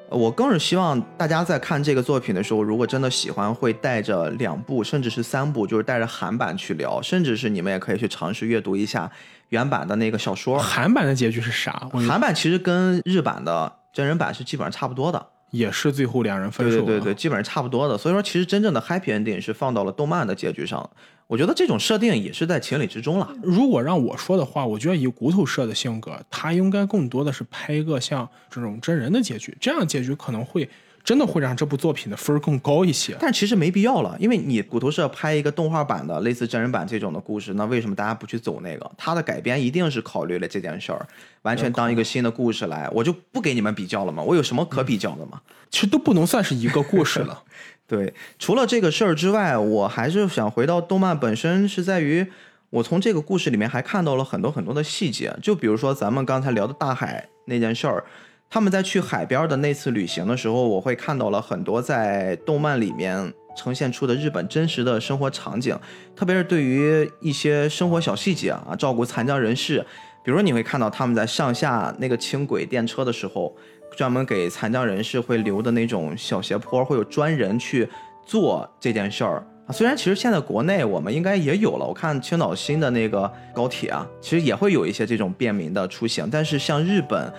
我更是希望大家在看这个作品的时候，如果真的喜欢，会带着两部甚至是三部，就是带着韩版去聊，甚至是你们也可以去尝试阅读一下原版的那个小说。韩版的结局是啥？韩版其实跟日版的真人版是基本上差不多的。也是最后两人分手，对对对，基本上差不多的。所以说，其实真正的 happy ending 是放到了动漫的结局上。我觉得这种设定也是在情理之中了。如果让我说的话，我觉得以骨头社的性格，他应该更多的是拍一个像这种真人的结局，这样结局可能会。真的会让这部作品的分儿更高一些，但其实没必要了，因为你骨头社拍一个动画版的类似真人版这种的故事，那为什么大家不去走那个？它的改编一定是考虑了这件事儿，完全当一个新的故事来，我就不给你们比较了嘛，[LAUGHS] 我有什么可比较的嘛？其实都不能算是一个故事了。对，除了这个事儿之外，我还是想回到动漫本身，是在于我从这个故事里面还看到了很多很多的细节，就比如说咱们刚才聊的大海那件事儿。他们在去海边的那次旅行的时候，我会看到了很多在动漫里面呈现出的日本真实的生活场景，特别是对于一些生活小细节啊，照顾残障人士，比如你会看到他们在上下那个轻轨电车的时候，专门给残障人士会留的那种小斜坡，会有专人去做这件事儿啊。虽然其实现在国内我们应该也有了，我看青岛新的那个高铁啊，其实也会有一些这种便民的出行，但是像日本。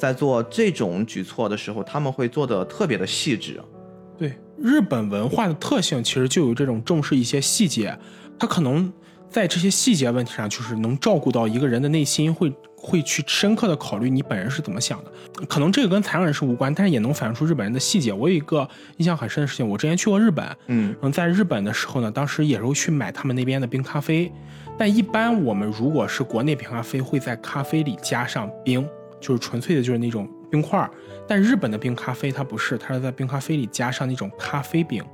在做这种举措的时候，他们会做的特别的细致。对日本文化的特性，其实就有这种重视一些细节。他可能在这些细节问题上，就是能照顾到一个人的内心，会会去深刻的考虑你本人是怎么想的。可能这个跟残障人士无关，但是也能反映出日本人的细节。我有一个印象很深的事情，我之前去过日本，嗯，在日本的时候呢，当时也是去买他们那边的冰咖啡。但一般我们如果是国内冰咖啡，会在咖啡里加上冰。就是纯粹的，就是那种冰块儿，但日本的冰咖啡它不是，它是在冰咖啡里加上那种咖啡饼，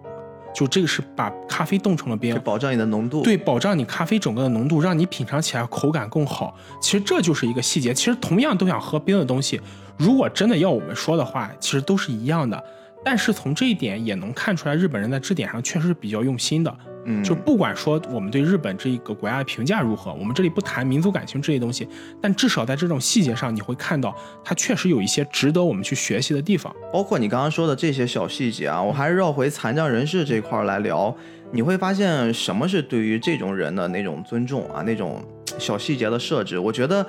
就这个是把咖啡冻成了冰，保障你的浓度，对，保障你咖啡整个的浓度，让你品尝起来口感更好。其实这就是一个细节。其实同样都想喝冰的东西，如果真的要我们说的话，其实都是一样的。但是从这一点也能看出来，日本人在这点上确实是比较用心的。嗯，就不管说我们对日本这一个国家的评价如何，我们这里不谈民族感情这些东西，但至少在这种细节上，你会看到它确实有一些值得我们去学习的地方。包括你刚刚说的这些小细节啊，我还是绕回残障人士这块来聊，你会发现什么是对于这种人的那种尊重啊，那种小细节的设置，我觉得。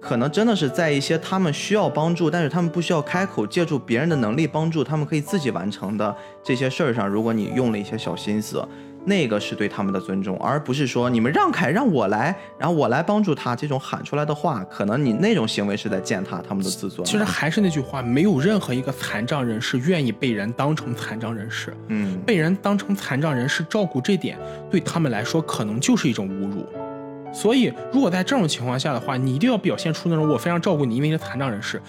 可能真的是在一些他们需要帮助，但是他们不需要开口，借助别人的能力帮助，他们可以自己完成的这些事儿上，如果你用了一些小心思，那个是对他们的尊重，而不是说你们让开让我来，然后我来帮助他这种喊出来的话，可能你那种行为是在践踏他们的自尊。其实还是那句话，没有任何一个残障人士愿意被人当成残障人士，嗯，被人当成残障人士照顾这点对他们来说可能就是一种侮辱。所以，如果在这种情况下的话，你一定要表现出那种我非常照顾你，因为是残障人士，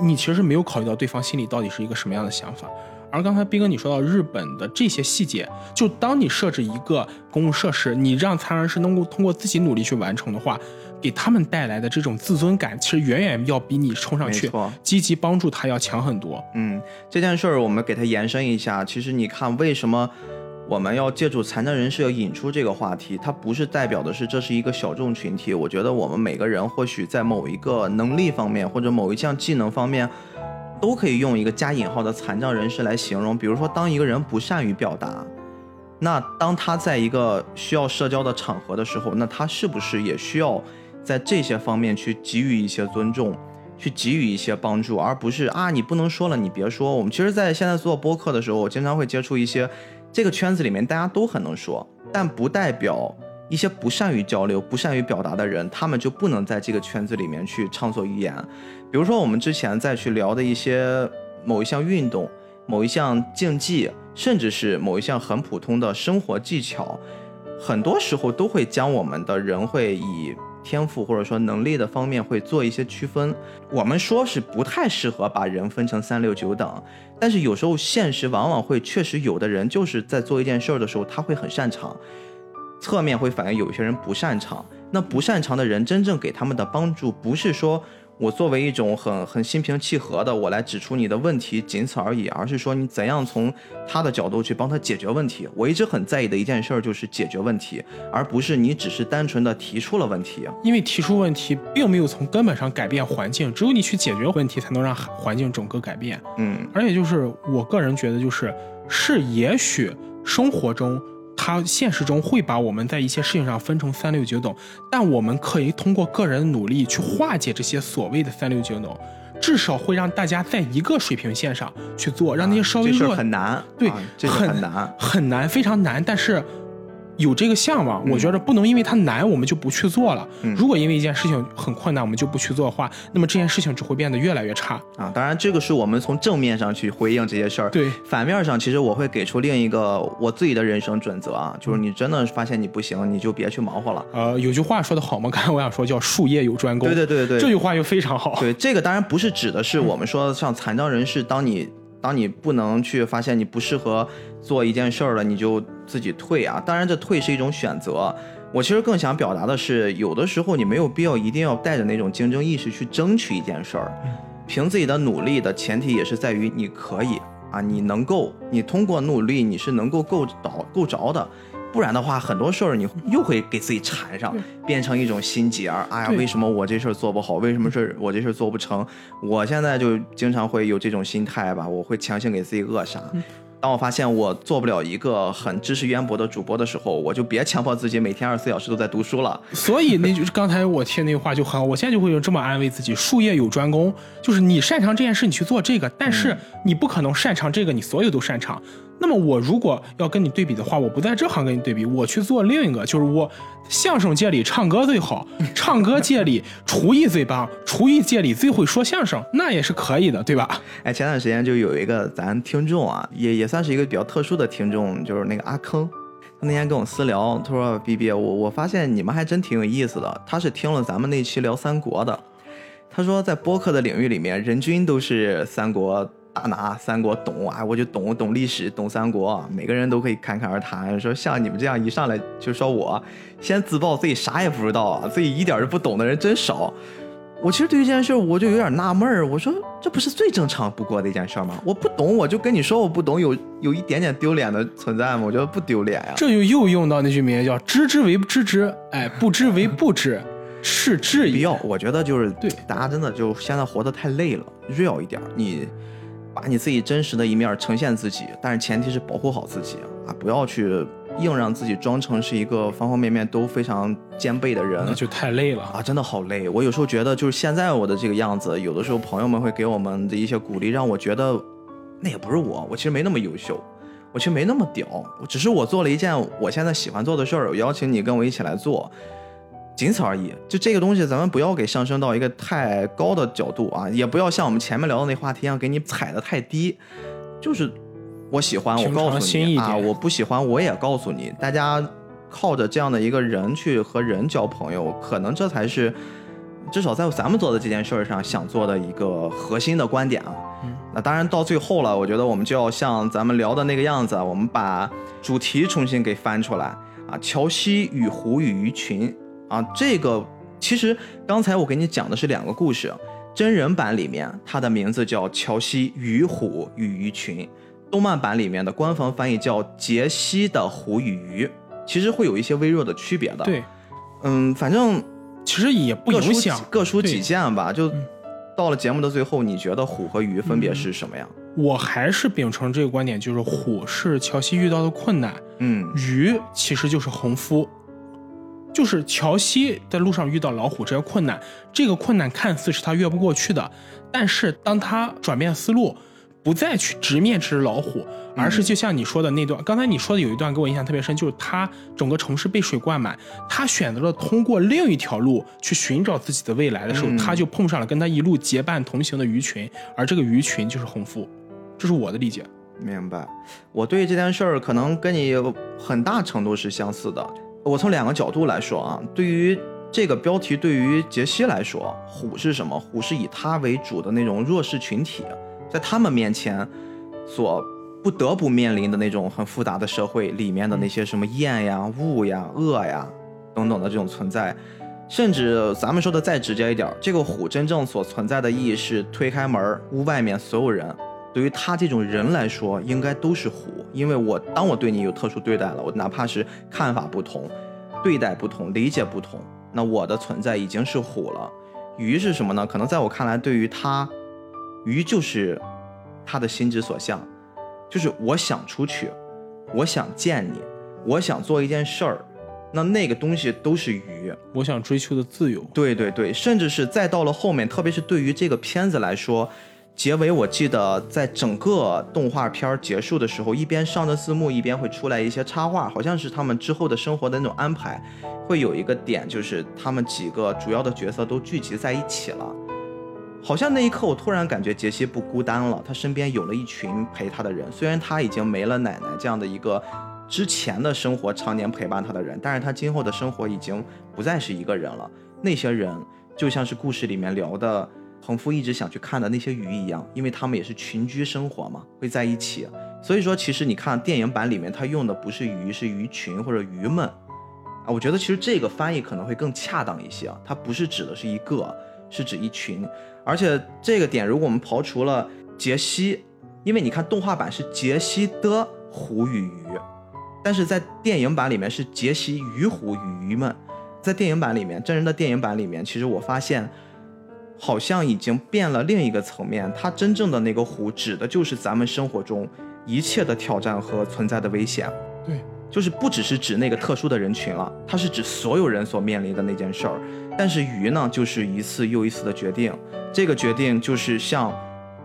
你其实没有考虑到对方心里到底是一个什么样的想法。而刚才斌哥你说到日本的这些细节，就当你设置一个公共设施，你让残障人士能够通过自己努力去完成的话，给他们带来的这种自尊感，其实远远要比你冲上去积极帮助他要强很多。嗯，这件事儿我们给它延伸一下，其实你看为什么我们要借助残障人士要引出这个话题，它不是代表的是这是一个小众群体。我觉得我们每个人或许在某一个能力方面或者某一项技能方面。都可以用一个加引号的残障人士来形容，比如说，当一个人不善于表达，那当他在一个需要社交的场合的时候，那他是不是也需要在这些方面去给予一些尊重，去给予一些帮助，而不是啊，你不能说了，你别说。我们其实，在现在做播客的时候，我经常会接触一些这个圈子里面大家都很能说，但不代表。一些不善于交流、不善于表达的人，他们就不能在这个圈子里面去畅所欲言。比如说，我们之前再去聊的一些某一项运动、某一项竞技，甚至是某一项很普通的生活技巧，很多时候都会将我们的人会以天赋或者说能力的方面会做一些区分。我们说是不太适合把人分成三六九等，但是有时候现实往往会确实有的人就是在做一件事儿的时候，他会很擅长。侧面会反映有些人不擅长，那不擅长的人真正给他们的帮助，不是说我作为一种很很心平气和的我来指出你的问题，仅此而已，而是说你怎样从他的角度去帮他解决问题。我一直很在意的一件事儿就是解决问题，而不是你只是单纯的提出了问题。因为提出问题并没有从根本上改变环境，只有你去解决问题，才能让环境整个改变。嗯，而且就是我个人觉得，就是是也许生活中。他现实中会把我们在一些事情上分成三六九等，但我们可以通过个人努力去化解这些所谓的三六九等，至少会让大家在一个水平线上去做，让那些稍微弱很难，对，很难，很难，非常难，但是。有这个向往，我觉得不能因为它难我们就不去做了。如果因为一件事情很困难我们就不去做的话，那么这件事情只会变得越来越差啊。当然，这个是我们从正面上去回应这些事儿。对，反面上其实我会给出另一个我自己的人生准则啊，就是你真的发现你不行，你就别去忙活了。呃，有句话说的好吗？刚才我想说叫术业有专攻。对对对对，这句话又非常好。对，这个当然不是指的是我们说像残障人士，当你。当你不能去发现你不适合做一件事儿了，你就自己退啊。当然，这退是一种选择。我其实更想表达的是，有的时候你没有必要一定要带着那种竞争意识去争取一件事儿。凭自己的努力的前提也是在于你可以啊，你能够，你通过努力你是能够够着够着的。不然的话，很多事儿你又会给自己缠上，变成一种心结儿。哎呀，为什么我这事儿做不好？为什么是我这事儿做不成？我现在就经常会有这种心态吧，我会强行给自己扼杀。当我发现我做不了一个很知识渊博的主播的时候，我就别强迫自己每天二十四小时都在读书了。[LAUGHS] 所以那就是刚才我听那句话就很好，我现在就会有这么安慰自己：术业有专攻，就是你擅长这件事，你去做这个，但是你不可能擅长这个，你所有都擅长。那么我如果要跟你对比的话，我不在这行跟你对比，我去做另一个，就是我相声界里唱歌最好，[LAUGHS] 唱歌界里厨艺最棒，厨艺界里最会说相声，那也是可以的，对吧？哎，前段时间就有一个咱听众啊，也也算是一个比较特殊的听众，就是那个阿坑，他那天跟我私聊，他说：“B B，我我发现你们还真挺有意思的。”他是听了咱们那期聊三国的，他说在播客的领域里面，人均都是三国。大拿三国懂啊，我就懂懂历史，懂三国，每个人都可以侃侃而谈。说像你们这样一上来就说我先自曝自己啥也不知道啊，自己一点都不懂的人真少。我其实对于这件事我就有点纳闷儿，我说这不是最正常不过的一件事吗？我不懂我就跟你说我不懂，有有一点点丢脸的存在吗？我觉得不丢脸呀。这就又用到那句名言叫“知之为知之，哎，不知为不知，是知必要”。我觉得就是对大家真的就现在活得太累了，real 一点，你。把你自己真实的一面呈现自己，但是前提是保护好自己啊！不要去硬让自己装成是一个方方面面都非常兼备的人，那就太累了啊！真的好累。我有时候觉得，就是现在我的这个样子，有的时候朋友们会给我们的一些鼓励，让我觉得那也不是我，我其实没那么优秀。我其实没那么屌，只是我做了一件我现在喜欢做的事儿，我邀请你跟我一起来做，仅此而已。就这个东西，咱们不要给上升到一个太高的角度啊，也不要像我们前面聊的那话题一样给你踩得太低。就是我喜欢，我告诉你啊；我不喜欢，我也告诉你。大家靠着这样的一个人去和人交朋友，可能这才是至少在咱们做的这件事儿上想做的一个核心的观点啊。嗯那当然到最后了，我觉得我们就要像咱们聊的那个样子，我们把主题重新给翻出来啊，乔西与湖与鱼群啊，这个其实刚才我给你讲的是两个故事，真人版里面它的名字叫乔西与虎与鱼群，动漫版里面的官方翻译叫杰西的虎与鱼，其实会有一些微弱的区别的。，对，嗯，反正其实也不影响己。各抒己见吧，就嗯到了节目的最后，你觉得虎和鱼分别是什么样？我还是秉承这个观点，就是虎是乔西遇到的困难，嗯鱼其实就是红夫，就是乔西在路上遇到老虎这些困难，这个困难看似是他越不过去的，但是当他转变思路，不再去直面这只老虎，而是就像你说的那段，刚才你说的有一段给我印象特别深，就是他整个城市被水灌满，他选择了通过另一条路去寻找自己的未来的时候，嗯他就碰上了跟他一路结伴同行的鱼群，而这个鱼群就是红夫，这是我的理解。明白。我对这件事儿可能跟你有很大程度是相似的。我从两个角度来说啊，对于这个标题，对于杰西来说，虎是什么？虎是以他为主的那种弱势群体，在他们面前所不得不面临的那种很复杂的社会里面的那些什么厌呀、恶呀、恶呀等等的这种存在。甚至咱们说的再直接一点，这个虎真正所存在的意义是推开门，屋外面所有人，对于他这种人来说，应该都是虎。因为我当我对你有特殊对待了，我哪怕是看法不同、对待不同、理解不同，那我的存在已经是虎了。鱼是什么呢？可能在我看来，对于他，鱼就是他的心之所向，就是我想出去，我想见你，我想做一件事儿，那那个东西都是鱼。我想追求的自由，对对对，甚至是再到了后面，特别是对于这个片子来说，结尾我记得在整个动画片结束的时候，一边上着字幕，一边会出来一些插画，好像是他们之后的生活的那种安排，会有一个点，就是他们几个主要的角色都聚集在一起了。好像那一刻，我突然感觉杰西不孤单了，他身边有了一群陪他的人。虽然他已经没了奶奶这样的一个之前的生活常年陪伴他的人，但是他今后的生活已经不再是一个人了。那些人就像是故事里面聊的横夫一直想去看的那些鱼一样，因为他们也是群居生活嘛，会在一起。所以说，其实你看电影版里面，他用的不是鱼，是鱼群或者鱼们啊。我觉得其实这个翻译可能会更恰当一些啊，它不是指的是一个，是指一群。而且这个点，如果我们刨除了杰西，因为你看动画版是杰西的虎与鱼，但是在电影版里面是杰西与虎与鱼们。在电影版里面，真人的电影版里面，其实我发现好像已经变了另一个层面。它真正的那个虎，指的就是咱们生活中一切的挑战和存在的危险。对，就是不只是指那个特殊的人群了，它是指所有人所面临的那件事儿。但是鱼呢，就是一次又一次的决定，这个决定就是像，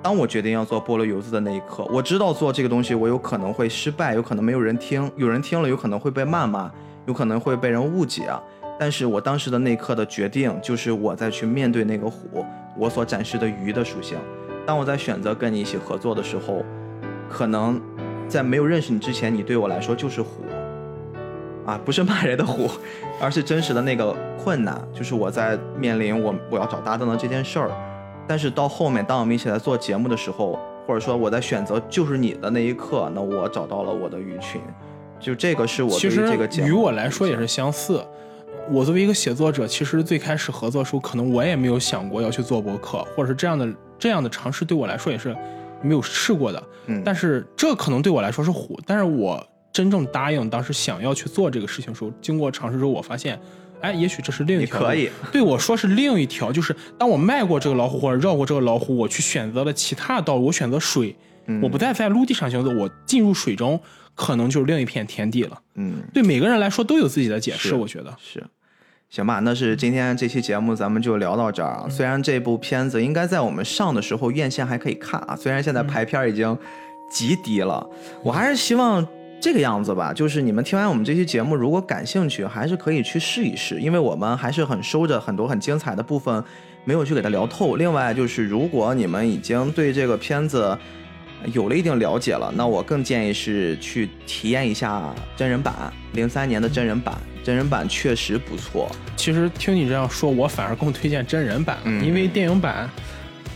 当我决定要做菠萝油子的那一刻，我知道做这个东西我有可能会失败，有可能没有人听，有人听了有可能会被谩骂，有可能会被人误解。但是我当时的那一刻的决定，就是我在去面对那个虎，我所展示的鱼的属性。当我在选择跟你一起合作的时候，可能在没有认识你之前，你对我来说就是虎。啊，不是骂人的虎，而是真实的那个困难，就是我在面临我我要找搭档的这件事儿。但是到后面，当我们一起来做节目的时候，或者说我在选择就是你的那一刻，那我找到了我的鱼群，就这个是我对于其实这个节目于我来说也是相似。我作为一个写作者，其实最开始合作的时候，可能我也没有想过要去做博客，或者是这样的这样的尝试对我来说也是没有试过的。嗯，但是这可能对我来说是虎，但是我真正答应当时想要去做这个事情的时候，经过尝试之后，我发现，哎，也许这是另一条可以，对我说是另一条，就是当我迈过这个老虎或者绕过这个老虎，我去选择了其他的道路，我选择水，嗯我不再在陆地上行走，我进入水中，可能就是另一片天地了。嗯，对每个人来说都有自己的解释，我觉得。是，行吧，那是今天这期节目咱们就聊到这儿啊。虽然这部片子应该在我们上的时候院线还可以看啊，虽然现在排片已经极低了。我还是希望这个样子吧，就是你们听完我们这期节目，如果感兴趣，还是可以去试一试，因为我们还是很收着很多很精彩的部分，没有去给它聊透。另外就是，如果你们已经对这个片子有了一定了解了，那我更建议是去体验一下真人版，零三年的真人版，真人版确实不错。其实听你这样说，我反而更推荐真人版，嗯因为电影版，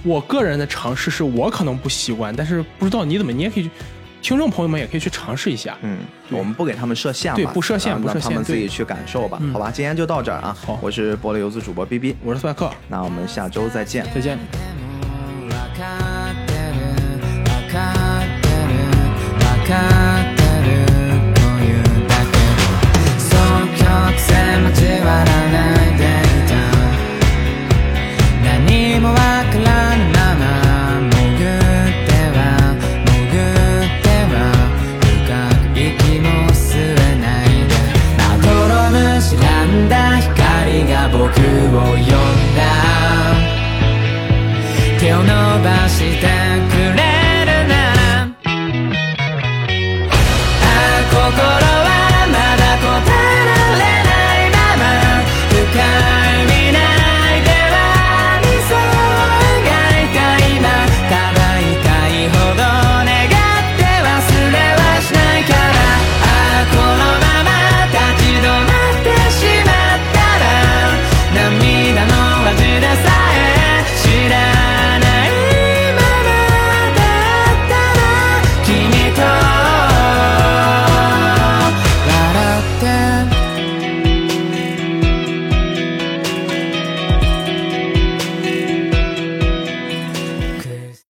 我个人的尝试是我可能不习惯，但是不知道你怎么，你也可以去，听众朋友们也可以去尝试一下。嗯，我们不给他们设限嘛，对不设限啊不设限让他们自己去感受吧，嗯好吧？今天就到这儿啊，好我是菠萝游子主播 B B，我是帅克，那我们下周再见。再见。何もわからない